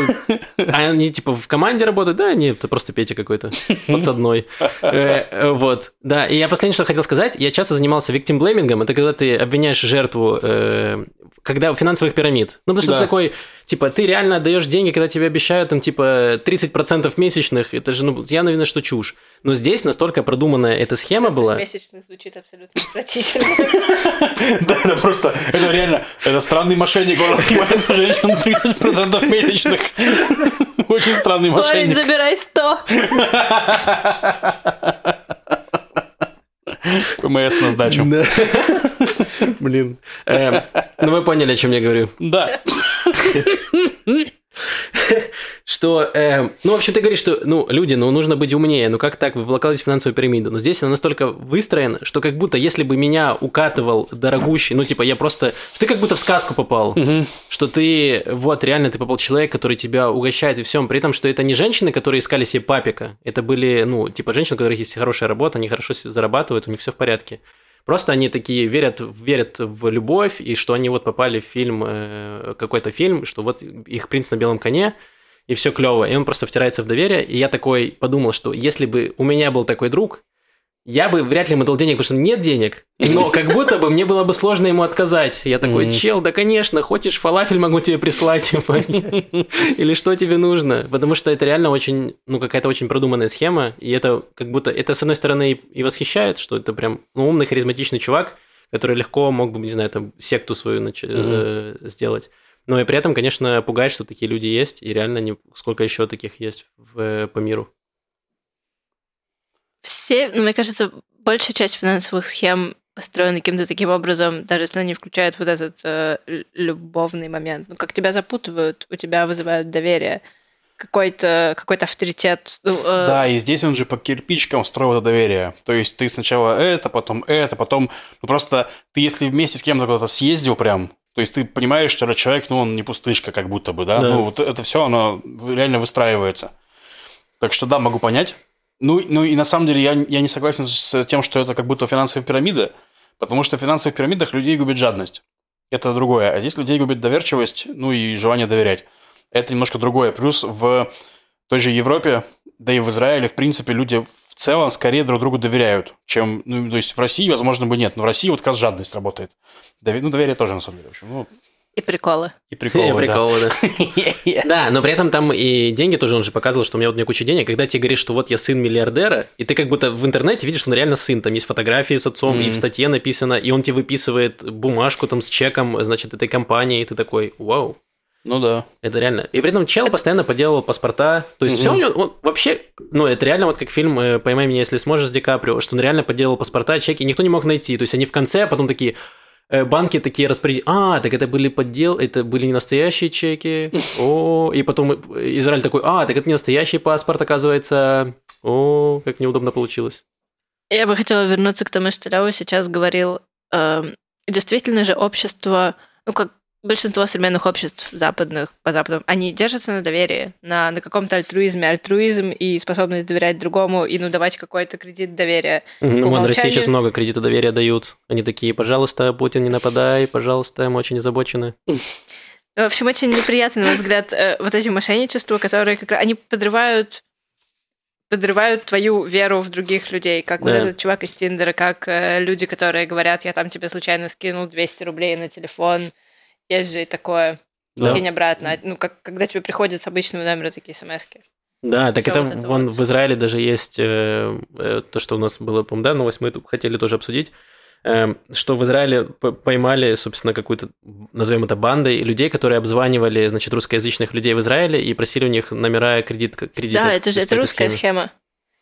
а они, типа, в команде работают? Да, нет, это просто Петя какой-то подсадной. Э, Вот, да. И я последнее, что хотел сказать, я часто занимался виктимблеймингом. Это когда ты обвиняешь жертву, э, когда финансовых пирамид. Ну, потому что Да. ты такой, типа, ты реально отдаешь деньги, когда тебе обещают, там, типа, 30% месячных. Это же, ну, явно видно, что чушь. Но здесь настолько продуманная эта схема была. Месячных звучит абсолютно отвратительно. Да, это просто, это реально, это странный мошенник, он отнимает у женщин 30% месячных. Очень странный Парень, мошенник. забирай 100. ПМС на сдачу. Да. Блин. Эм, Ну, вы поняли, о чем я говорю. Да. Что, эм, ну, в общем, ты говоришь, что, ну, люди, ну, нужно быть умнее, ну, как так, вы вкладываете финансовую пирамиду? Но здесь она настолько выстроена, что как будто, если бы меня укатывал дорогущий, ну, типа, я просто, что ты как будто в сказку попал, что ты, вот, реально, ты попал человек, который тебя угощает и всем, при этом, что это не женщины, которые искали себе папика, это были, ну, типа, женщины, у которых есть хорошая работа, они хорошо зарабатывают, у них все в порядке. Просто они такие верят, верят в любовь, и что они вот попали в фильм, э, какой-то фильм, что вот их принц на белом коне, и все клево, и он просто втирается в доверие. И я такой подумал, что если бы у меня был такой друг, я бы вряд ли ему дал денег, потому что нет денег, но как будто бы мне было бы сложно ему отказать. Я такой, чел, да конечно, хочешь фалафель могу тебе прислать, типа, или что тебе нужно, потому что это реально очень, ну какая-то очень продуманная схема, и это как будто, это с одной стороны и- восхищает, что это прям ну, умный, харизматичный чувак, который легко мог бы, не знаю, там секту свою нач- э, сделать. Но и при этом, конечно, пугает, что такие люди есть, и реально не... сколько еще таких есть в, по миру. Все, ну, мне кажется, большая часть финансовых схем построена каким-то таким образом, даже если они включают вот этот э, любовный момент. Ну, как тебя запутывают, у тебя вызывают доверие, какой-то какой авторитет. ну, э, Да, и здесь он же по кирпичкам строил это доверие. То есть ты сначала это, потом это, потом... Ну просто ты если вместе с кем-то куда-то съездил прям, то есть ты понимаешь, что этот человек, ну он не пустышка как будто бы, да? Да. Ну вот это все, оно реально выстраивается. Так что да, могу понять. Ну, ну и на самом деле я, я не согласен с тем, что это как будто финансовая пирамида, потому что в финансовых пирамидах людей губит жадность. Это другое. А здесь людей губит доверчивость, ну и желание доверять. Это немножко другое. Плюс в той же Европе, да и в Израиле, в принципе, люди в целом скорее друг другу доверяют, чем... Ну, то есть в России, возможно, бы нет, но в России вот как раз жадность работает. Дове- Ну, доверие тоже, на самом деле. В общем, ну, И приколы. и приколы, да. Приколы, да. Да, но при этом там и деньги тоже, он же показывал, что у меня вот у меня куча денег. Когда тебе говоришь, что вот я сын миллиардера, и ты как будто в интернете видишь, что он реально сын. Там есть фотографии с отцом, и в статье написано, и он тебе выписывает бумажку там с чеком, значит, этой компании, и ты такой, вау. Ну да. Это реально. И при этом чел постоянно подделывал паспорта. То есть все у него он вообще, ну это реально вот как фильм э, «Поймай меня, если сможешь» с Ди Каприо, что он реально подделывал паспорта, чеки, и никто не мог найти. То есть они в конце, а потом такие банки такие распределили. А, так это были поддел, это были не настоящие чеки. О, и потом э, Израиль такой, а, так это не настоящий паспорт, оказывается. О, как неудобно получилось. Я бы хотела вернуться к тому, что Лео сейчас говорил. Эм, Действительно же общество, ну как большинство современных обществ западных, по западу, они держатся на доверии, на, на каком-то альтруизме. Альтруизм и способность доверять другому, и ну давать какой-то кредит доверия. Ну, в России сейчас много кредита доверия дают. Они такие, пожалуйста, Путин, не нападай, пожалуйста, мы очень озабочены. В общем, очень неприятно, на мой взгляд, э, вот эти мошенничества, которые как раз, они подрывают подрывают твою веру в других людей, как вот Да. этот чувак из Тиндера, как э, люди, которые говорят, я там тебе случайно скинул 200 рублей на телефон, есть же и такое, Да. кинь обратно. Ну, как, когда тебе приходят с обычного номера такие смс -ки. Да, так Всё это, вот это вон вот. в Израиле даже есть э, э, то, что у нас было, по-моему, да, новость, мы хотели тоже обсудить, э, что в Израиле поймали, собственно, какую-то, назовем это бандой, людей, которые обзванивали, значит, русскоязычных людей в Израиле и просили у них номера кредит, кредита. Да, это же это русская схеме. схема.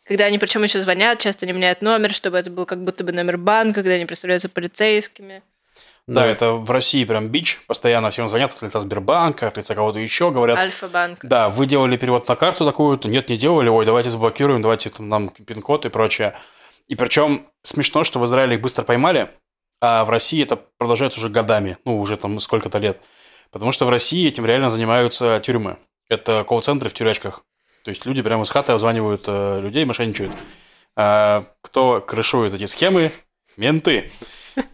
Когда они причем еще звонят, часто не меняют номер, чтобы это был как будто бы номер банка, когда они представляются полицейскими. Да, это в России прям бич. Постоянно всем звонят от лица Сбербанка, от лица кого-то еще, говорят, Альфа-банк. да, вы делали перевод на карту такую-то, нет, не делали, ой, давайте заблокируем, давайте там нам пин-код и прочее. И причем смешно, что в Израиле их быстро поймали, а в России это продолжается уже годами, ну, уже там сколько-то лет. Потому что в России этим реально занимаются тюрьмы. Это колл-центры в тюрячках. То есть люди прямо из хаты обзванивают э, людей, мошенничают. А кто крышует эти схемы? Менты.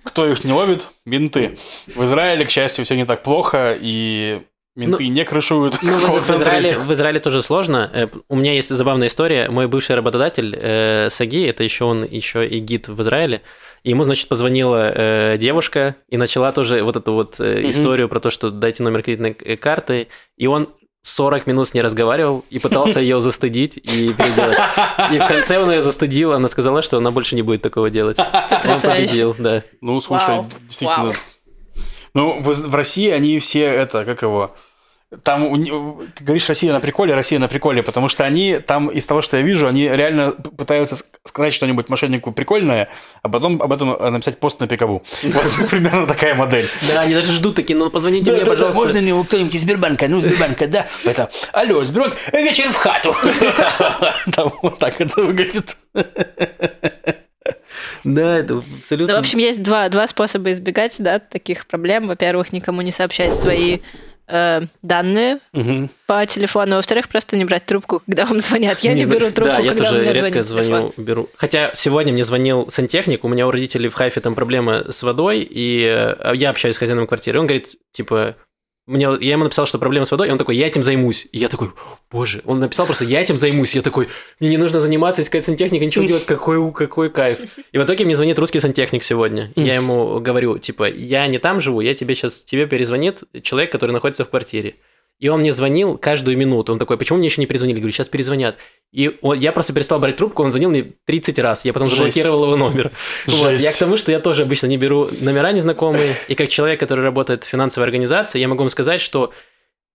Кто их не ловит? Менты. В Израиле, к счастью, все не так плохо, и менты не крышуют Ну, в, в Израиле, в Израиле тоже сложно. Э, У меня есть забавная история. Мой бывший работодатель э, Саги, это еще он еще и гид в Израиле. И Ему, значит, позвонила э, девушка и начала тоже вот эту вот э, Мгм. историю про то, что дайте номер кредитной э, карты. И он 40 минут с ней разговаривал и пытался ее застыдить и переделать. И в конце он ее застыдил, она сказала, что она больше не будет такого делать. Он победил, да. Ну, слушай, Вау. действительно. Вау. Ну, в, в России они все это, как его... Там, как говоришь, Россия на приколе, Россия на приколе, потому что они там, из того, что я вижу, они реально пытаются ск- сказать что-нибудь мошеннику прикольное, а потом об этом э, написать пост на Пикабу. Вот примерно такая модель. Да, они даже ждут такие, ну позвоните мне, пожалуйста. Можно ли кто-нибудь из Сбербанка? Ну, Сбербанка, да. Это, алло, Сбербанк, вечер в хату. Там вот так это выглядит. Да, это абсолютно... Да, в общем, есть два, два способа избегать да, таких проблем. Во-первых, никому не сообщать свои э, данные Мгм. по телефону. Во-вторых, просто не брать трубку, когда вам звонят. Я не, знаю. беру трубку, Да, я когда тоже мне редко звоню, беру. Хотя сегодня мне звонил сантехник, у меня у родителей в Хайфе там проблема с водой, и э, я общаюсь с хозяином квартиры, он говорит, типа, мне, я ему написал, что проблема с водой, и он такой, я этим займусь. И я такой, боже, он написал просто, я этим займусь. Я такой, мне не нужно заниматься, искать сантехника, ничего делать, какой, какой кайф. И в итоге мне звонит русский сантехник сегодня. Я ему говорю, типа, я не там живу, я тебе сейчас, тебе перезвонит человек, который находится в квартире. И он мне звонил каждую минуту. Он такой, почему мне еще не перезвонили? Говорю, сейчас перезвонят. И он- я просто перестал брать трубку, он звонил мне 30 раз. Я потом Жесть. заблокировал его номер. Вот. Жесть. Я к тому, что я тоже обычно не беру номера незнакомые. И как человек, который работает в финансовой организации, я могу вам сказать, что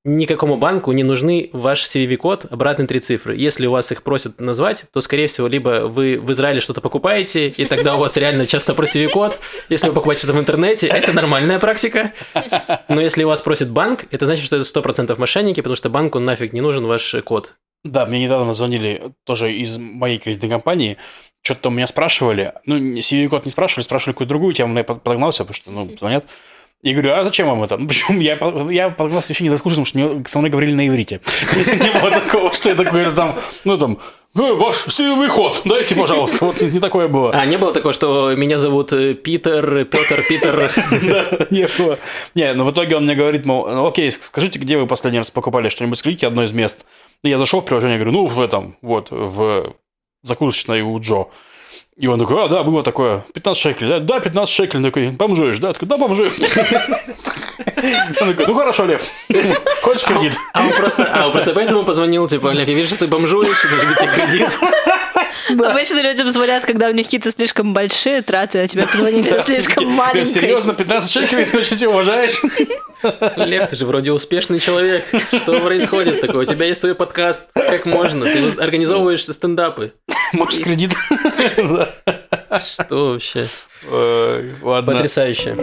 никакому банку не нужны ваш CVV-код, обратные три цифры. Если у вас их просят назвать, то, скорее всего, либо вы в Израиле что-то покупаете, и тогда у вас реально часто про CVV-код. Если вы покупаете что-то в интернете, это нормальная практика. Но если у вас просит банк, это значит, что это 100% мошенники, потому что банку нафиг не нужен ваш код. Да, мне недавно звонили тоже из моей кредитной компании. Что-то у меня спрашивали. Ну, CV-код не спрашивали, спрашивали какую-то другую тему. Я под- подогнался, потому что, ну, звонят. И говорю, а зачем вам это? Ну, почему? Я, я подогнался вообще не заслуженно, потому что мне- со мной говорили на иврите. Есть не было такого, что я такой там, ну, там, «Э, ваш CV код, дайте, пожалуйста. Вот не такое было. А, не было такого, что меня зовут э, Питер, Петр, Питер. Да, не было. Не, но в итоге он мне говорит, мол, «Ну, окей, скажите, где вы последний раз покупали что-нибудь, скажите одно из мест. Я зашел в приложение, говорю, ну, в этом, вот, в закусочной у Джо. И он такой, а, да, было такое, 15 шекелей, да, да, 15 шекелей, такой, бомжуешь, да, такой, да, бомжую. Он такой, ну, хорошо, Лев, хочешь кредит? А он просто, а он просто поэтому позвонил, типа, Лев, я вижу, что ты бомжуешь, может быть, тебе кредит. Обычно людям звонят, когда у них какие-то слишком большие траты, а тебе позвонить за слишком Лев, маленькой. серьезно, 15 шекелей, ты очень себя уважаешь? Лев, ты же вроде успешный человек. Что происходит такое? У тебя есть свой подкаст. Как можно? Ты организовываешь стендапы. Может, кредит? Да. Что вообще? Ой, Ладно. Потрясающе.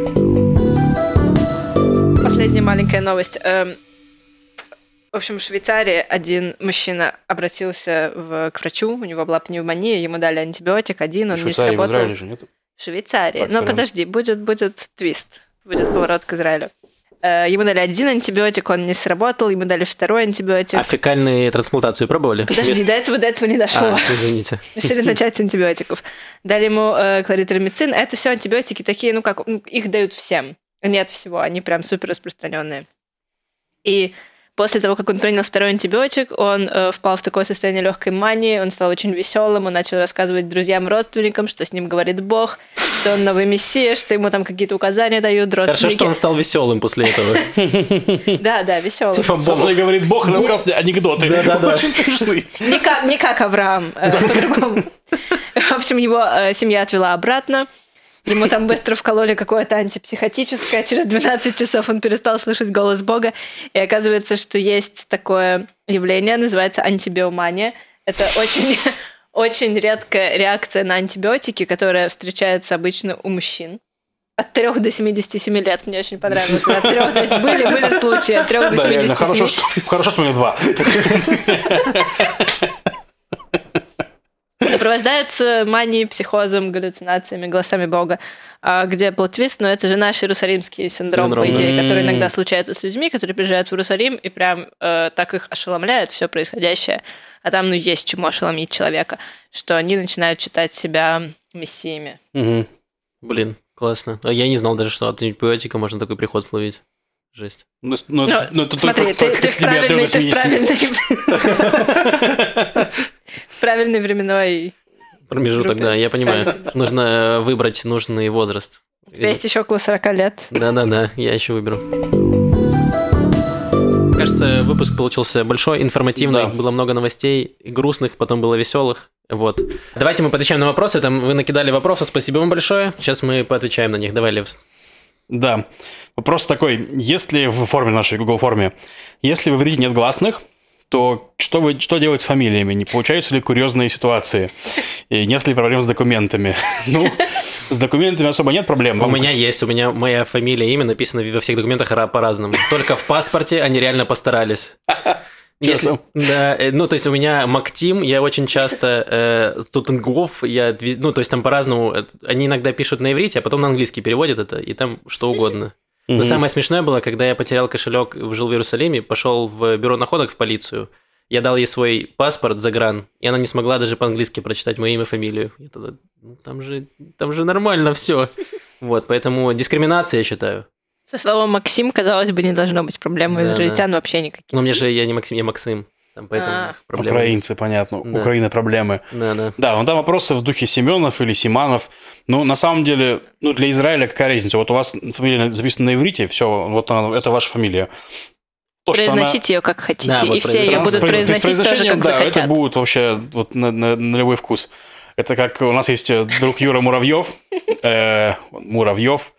Последняя маленькая новость. Эм, В общем, в Швейцарии один мужчина обратился в, к врачу, у него была пневмония, ему дали антибиотик один, он не Швейцарии, в сработал. Израиле же нет? В Швейцарии. Так, Но сорян. подожди, будет, будет твист, будет поворот к Израилю. Э, Ему дали один антибиотик, он не сработал, ему дали второй антибиотик. А фекальные трансплантацию пробовали? Подожди, Вместо- до этого, до этого не дошло. А, извините. Решили начать с антибиотиков. Дали ему э, кларитромицин. Это все антибиотики такие, ну как, их дают всем. Нет всего, они прям супер распространенные. И после того, как он принял второй антибиотик, он э, впал в такое состояние легкой мании, он стал очень веселым, он начал рассказывать друзьям, родственникам, что с ним говорит Бог. что он новый мессия, что ему там какие-то указания дают Хорошо, родственники. что он стал веселым после этого. Да, да, веселый. Типа, Со мной говорит Бог и рассказывает мне анекдоты. Очень смешные. Не как, не как Авраам, э, по-другому. В общем, его э, семья отвела обратно. Ему там быстро вкололи какое-то антипсихотическое. Через 12 часов он перестал слышать голос Бога. И оказывается, что есть такое явление, называется антибиомания. Это очень, очень редкая реакция на антибиотики, которая встречается обычно у мужчин. От 3 до 77 лет мне очень понравилось. От 3 до... Были, были случаи от 3 до Да, реально, 77. хорошо, что, хорошо, что у меня два. Сопровождается манией, психозом, галлюцинациями, голосами Бога. А где плотвист, но это же наш иерусалимский синдром, Синдром, по идее, который иногда случается с людьми, которые приезжают в Иерусалим и прям э, так их ошеломляет все происходящее. А там, ну, есть чему ошеломить человека, что они начинают считать себя мессиями. Мгм. Блин, классно. А я не знал даже, что от антибиотика можно такой приход словить. Жесть. Ну, ну, Ну, это- ну, это Смотри, только- ты, только ты в правильный, ты в 80. правильный, временной... Промежуток, да, я понимаю. Нужно э, выбрать нужный возраст. У тебя есть еще около 40 лет. Да-да-да, я еще выберу. Кажется, выпуск получился большой, информативный, Да. было много новостей, грустных, потом было веселых. Вот. Давайте мы поотвечаем на вопросы. Там вы накидали вопросы, спасибо вам большое. Сейчас мы поотвечаем на них. Давай, Лев. Да. Вопрос такой. Если в форме нашей, Google форме, если в иврите нет гласных, то что, вы, что делать с фамилиями? Не получаются ли курьезные ситуации? И нет ли проблем с документами? Ну, с документами особо нет проблем. У меня есть, у меня моя фамилия и имя написано во всех документах ра- по-разному. Только в паспорте они реально постарались. Если- да, э, ну, то есть у меня Мактим, я очень часто э, Тутенгоф, я, ну, то есть там по-разному, э, они иногда пишут на иврите, а потом на английский переводят это, и там что угодно. Но самое смешное было, когда я потерял кошелек, жил в Иерусалиме, пошел в бюро находок в полицию. Я дал ей свой паспорт загран, и она не смогла даже по-английски прочитать мое имя, фамилию. Я тогда, ну, там же, там же нормально все. Вот, поэтому дискриминация, я считаю. Со словом Максим, казалось бы, не должно быть проблем. У Да, израильтян вообще никаких. Но мне же, я не Максим, я Максим. Там поэтому А. проблемы. Украинцы, понятно. Да. Украина проблемы. Да, да. Да, ну там вопросы в духе Семенов или Симанов. Ну, на самом деле, ну, для Израиля какая разница? Вот у вас фамилия записана на иврите, все, вот она, это ваша фамилия. То, что она- Произносите ее как хотите, Да, вот и все ее произносите. будут произносить тоже как да, захотят. это будет вообще вот на, на- на любой вкус. Это как у нас есть э, друг Юра Муравьев, э, Муравьев,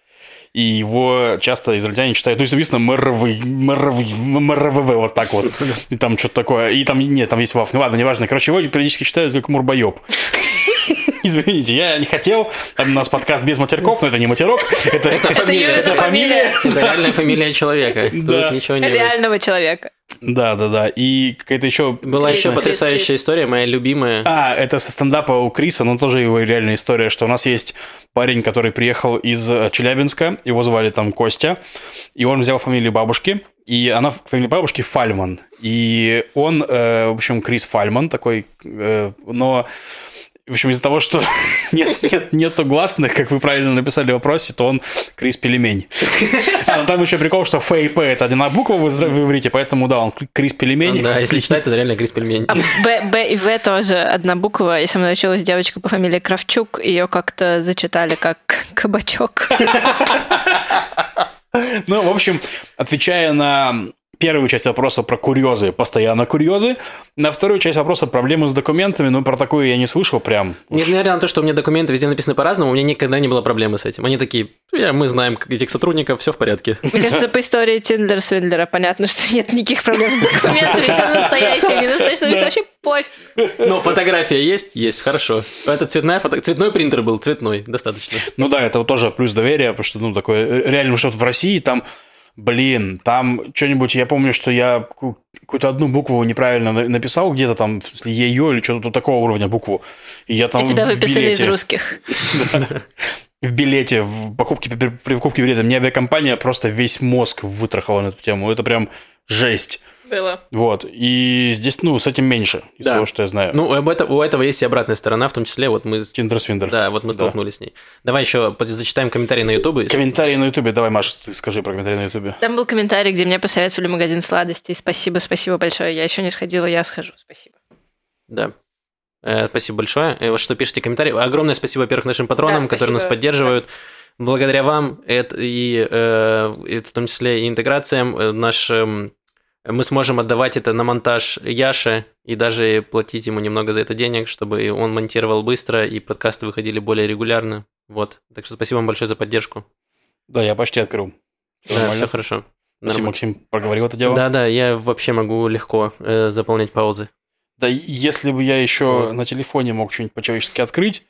и его часто израильтяне читают, ну, написано МРВ, МРВ, МРВВ, вот так вот. И там что-то такое. И там, нет, там есть ваф. Ну ладно, неважно. Короче, его периодически читают как Мурбоеб. Извините, я не хотел. Там у нас подкаст без матерков, но это не матерок. Это, Это Юра, это фамилия. Это реальная фамилия человека. Да. Тут ничего не Реального человека. Да, да, да. И какая-то еще... Была еще потрясающая история, моя любимая. А, это со стендапа у Криса, но тоже его реальная история, что у нас есть парень, который приехал из э, Челябинска, его звали там Костя, и он взял фамилию бабушки, и она фамилия бабушки Фальман. И он, э, в общем, Крис Фальман такой, э, но в общем, из-за того, что нет, нет, нету гласных, как вы правильно написали в вопросе, то он Крис Пельмень. А, ну там еще прикол, что Ф и П это одна буква в изра- в иврите, поэтому да, он Крис Пельмень. Да, если читать, то реально Крис Пельмень. А Б, Б и В тоже одна буква. И со мной училась девочка по фамилии Кравчук. Ее как-то зачитали как кабачок. Ну, в общем, отвечая на первую часть вопроса про курьезы, постоянно курьезы, на вторую часть вопроса проблемы с документами, ну, про такое я не слышал прям. Несмотря на то, что у меня документы везде написаны по-разному, у меня никогда не было проблемы с этим. Они такие, «Я- мы знаем как этих сотрудников, все в порядке. Мне кажется, по истории Тиндер Свиндлера понятно, что нет никаких проблем с документами. Все настоящее, не Да. вообще пофиг. Но фотография есть? Есть, хорошо. Это цветная фото... Цветной принтер был, цветной, достаточно. Ну да, это тоже плюс доверия, потому что, ну, такое, э, реально, что в России там, блин, там что-нибудь, я помню, что я ку- какую-то одну букву неправильно на- написал где-то там, ее или что-то такого уровня букву, и я там И тебя выписали из билете- русских. в билете, в покупке, при покупке билета, мне авиакомпания просто весь мозг вытрахала на эту тему. Это прям жесть. Было. Вот. И здесь, ну, с этим меньше, из Да. того, что я знаю. Ну, об это, у этого есть и обратная сторона, в том числе вот мы... с- Тиндер Свиндер. Да, вот мы Да. столкнулись с ней. Давай еще зачитаем комментарии на Ютубе. Комментарии на Ютубе. Давай, Маша, ты скажи про комментарии на Ютубе. Там был комментарий, где мне посоветовали магазин сладостей. Спасибо, спасибо большое. Я еще не сходила, я схожу. Спасибо. Да. Э, Спасибо большое. Э, вот Что пишите комментарии. Огромное спасибо, во-первых, нашим патронам, Да, которые нас поддерживают. Благодаря вам это и э, это в том числе и интеграциям э, наш мы сможем отдавать это на монтаж Яше и даже платить ему немного за это денег, чтобы он монтировал быстро и подкасты выходили более регулярно. Вот. Так что спасибо вам большое за поддержку. Да, я почти открыл. Всё Да, нормально. все хорошо. Спасибо, Нормально. Максим, проговорил это дело. Да, да, я вообще могу легко э, заполнять паузы. Да, если бы я еще Вот. на телефоне мог что-нибудь по-человечески открыть,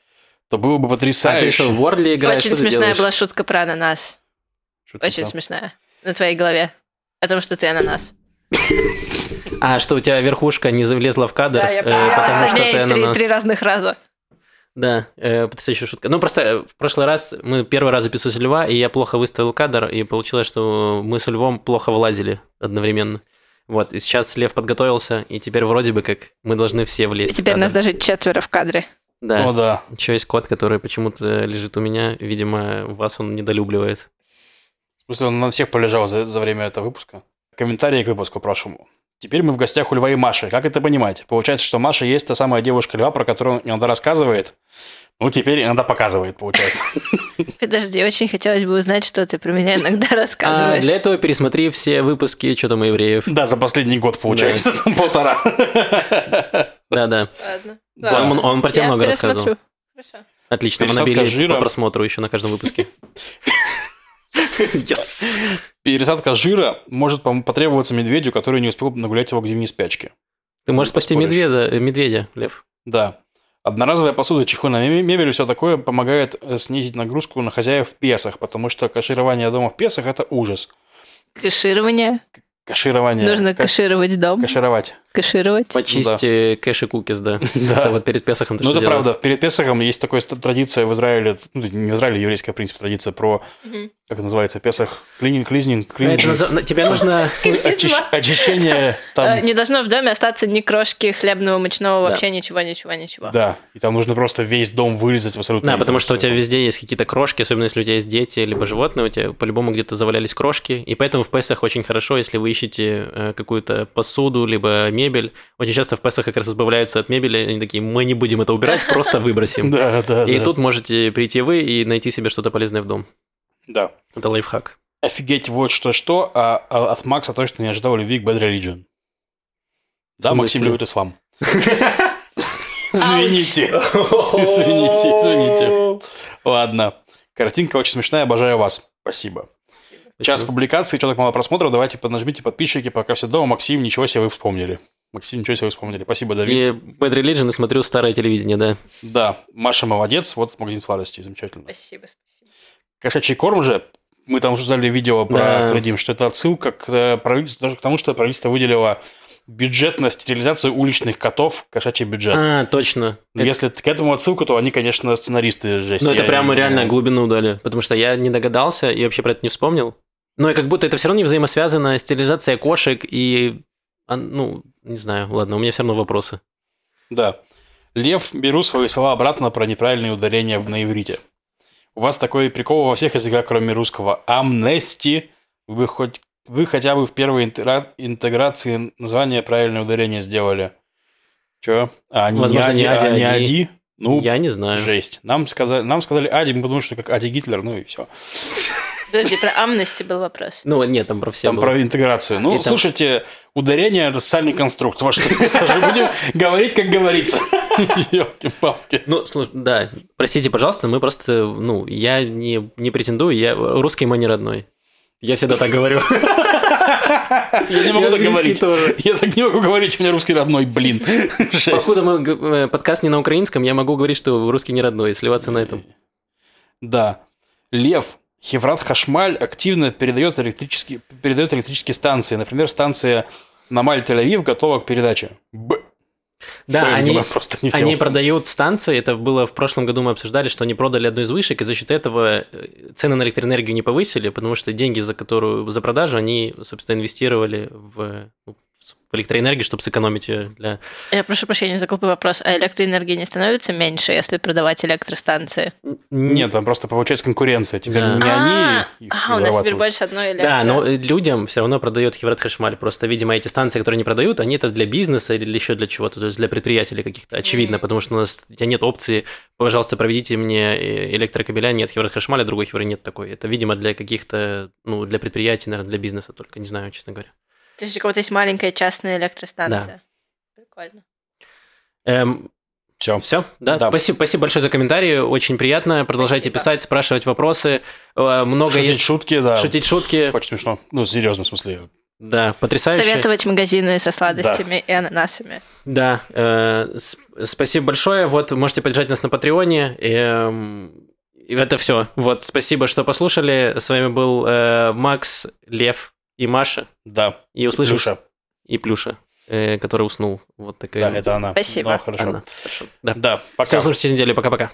то было бы А ты потрясающе. что, в Wordle играешь? Очень Что смешная была шутка про ананас. Что-то Очень там. смешная. На твоей голове. О том, что ты ананас. А, что у тебя верхушка не влезла в кадр, Да, я э, потому что ты три, три разных раза. Да, э, потрясающая шутка. Ну, просто э, в прошлый раз мы первый раз записывали Льва, и я плохо выставил кадр, и получилось, что мы с Львом плохо вылазили одновременно. Вот, и сейчас Лев подготовился, и теперь вроде бы как мы должны все И влезть. в теперь кадр. нас даже четверо в кадре. Да. О, да. Еще есть кот, который почему-то лежит у меня. Видимо, вас он недолюбливает. В смысле, он на всех полежал за, за время этого выпуска. Комментарии к выпуску прошу. Теперь мы в гостях у Льва и Маши. Как это понимать? Получается, что Маша есть та самая девушка Льва, про которую он иногда рассказывает. Ну, теперь иногда показывает, получается. Подожди, очень хотелось бы узнать, что ты про меня иногда А рассказываешь. для этого пересмотри все выпуски «Что там евреев». Да, за последний год, получается, там полтора. Да-да. Ладно. Да. Он, он про тебя Я много рассказывал. пересмотрю. Хорошо. Отлично, мы набили жира. по просмотру еще на каждом выпуске. Yes. Пересадка жира может по- потребоваться медведю, который не успел нагулять его к зимней спячке. Ты можешь спасти медведя, э, медведя, Лев. Да. Одноразовая посуда, чехольная ме- мебель и все такое помогает э, снизить нагрузку на хозяев в Песах, потому что каширование дома в Песах – это ужас. Кэширование. Каширование. Нужно Ка- кэшировать дом. Кашировать. Кэшировать. Почисть э, кэш и кукис, да. Да. Вот перед Песохом Ну, это делаешь? правда. Перед Песохом есть такая традиция в Израиле, ну, не в Израиле, еврейская, в принципе, традиция про, как называется, Песах, клининг, клизнинг, А это клининг. Тебе нужно... Очищ- Очищение Э, там. Не должно в доме остаться ни крошки хлебного, мучного, Да. вообще ничего, ничего, ничего. Да, и там нужно просто весь дом вылезать абсолютно. Да, потому что у тебя везде есть какие-то крошки, особенно если у тебя есть дети, либо животные, у тебя по-любому где-то завалялись крошки, и поэтому в Песах очень хорошо, если вы ищете э, какую-то посуду, либо мебель. Очень часто в Песах как раз избавляются от мебели, они такие, мы не будем это убирать, просто выбросим. Да, да, И тут можете прийти вы и найти себе что-то полезное в дом. Да. Это лайфхак. Офигеть, вот что-что, а, а от Макса точно не ожидал любви к Bad Religion. Да, Максим любит ислам. Извините. Извините, извините. Ладно. Картинка очень смешная, обожаю вас. Спасибо. Час публикации, что так мало просмотров, давайте поднажмите подписчики, пока все дома. Максим, ничего себе вы вспомнили. Максим, ничего себе вы вспомнили. Спасибо, Давид. И Bad Religion, и смотрю старое телевидение, да. Да, Маша молодец, вот магазин сладостей, замечательно. Спасибо, спасибо. Кошачий корм же, мы там обсуждали видео про Да. Что это отсылка к э, правительству, даже к тому, что правительство выделило бюджет на стерилизацию уличных котов, кошачий бюджет. А, точно. Но Если к этому отсылку, то они, конечно, сценаристы жесть. Ну, это Я прямо не- реально глубину дали, потому что я не догадался и вообще про это не вспомнил. Ну, и как будто это все равно не взаимосвязано, стерилизация кошек и... а, Ну, не знаю, ладно, у меня все равно вопросы. Да. Лев, беру свои слова обратно про неправильные ударения на иврите. У вас такой прикол во всех языках, кроме русского. Амнести. Вы хоть вы хотя бы в первой интегра- интеграции название правильное ударение сделали. Че? А не, Возможно, ади, не ади, а не ади. ади? Ну, я не знаю. жесть. Нам сказали, нам сказали Ади, мы подумали, что как Ади Гитлер, ну и все. Подожди, про амнести был вопрос. Ну, нет, там про все Там было. про интеграцию. Ну, И там- слушайте, ударение – это социальный конструкт. Вот что я скажу. Будем говорить, как говорится. Ёлки-палки. Ну, слушай, да, простите, пожалуйста, мы просто, ну, я не, не претендую, я русский мой не родной. Я всегда так говорю. Я не могу так английский говорить. тоже. Я так не могу говорить, у меня русский родной, блин. Жесть. Мы г- э, подкаст не на украинском, я могу говорить, что русский не родной, и сливаться на этом. Да. Лев. Хеврат Хашмаль активно передает электрические, передает электрические станции. Например, станция Намаль Тель-Авив готова к передаче. Б. Да, Ой, они, думаю, просто не они продают станции, это было в прошлом году мы обсуждали, что они продали одну из вышек, и за счет этого э, цены на электроэнергию не повысили, потому что деньги, за которую за продажу, они, собственно, инвестировали в, в электроэнергии, чтобы сэкономить ее для... Я прошу прощения за глупый вопрос. А электроэнергии не становится меньше, если продавать электростанции? Нет, там просто получается конкуренция. Теперь Да. не А, они их а, у нас теперь больше одной электро. Да, но людям все равно продает Хеврат Хашмаль. Просто, видимо, эти станции, которые не продают, они это для бизнеса или еще для чего-то, то есть для предприятий каких-то. Очевидно, потому что у нас у тебя нет опции, пожалуйста, проведите мне э, электрокабеля, нет Хеврат Хашмаля, другой Хевры нет такой. Это, видимо, для каких-то, ну, для предприятий, наверное, для бизнеса только, не знаю, честно говоря. То есть у кого-то есть маленькая частная электростанция. Прикольно. Эм, Все. все, да? Да. Спасибо, спасибо большое за комментарии, очень приятно. Продолжайте Спасибо. писать, спрашивать вопросы. Э, Много Шутить есть... шутки, да. Шутить шутки, Очень смешно. Ну, серьезно, в смысле. да, потрясающе. Советовать магазины со сладостями и ананасами. Да, э, спасибо большое. Вот можете поддержать нас на Патреоне. И это все. Вот, спасибо, что послушали. С вами был э, Макс, Лев и Маша. Да. И услышимся. Слушай, И Плюша, э, который уснул. Вот такая. да, это она. Спасибо. Да, хорошо. она. Хорошо. Да. Да, пока. Все, услышимся через неделю. Пока-пока.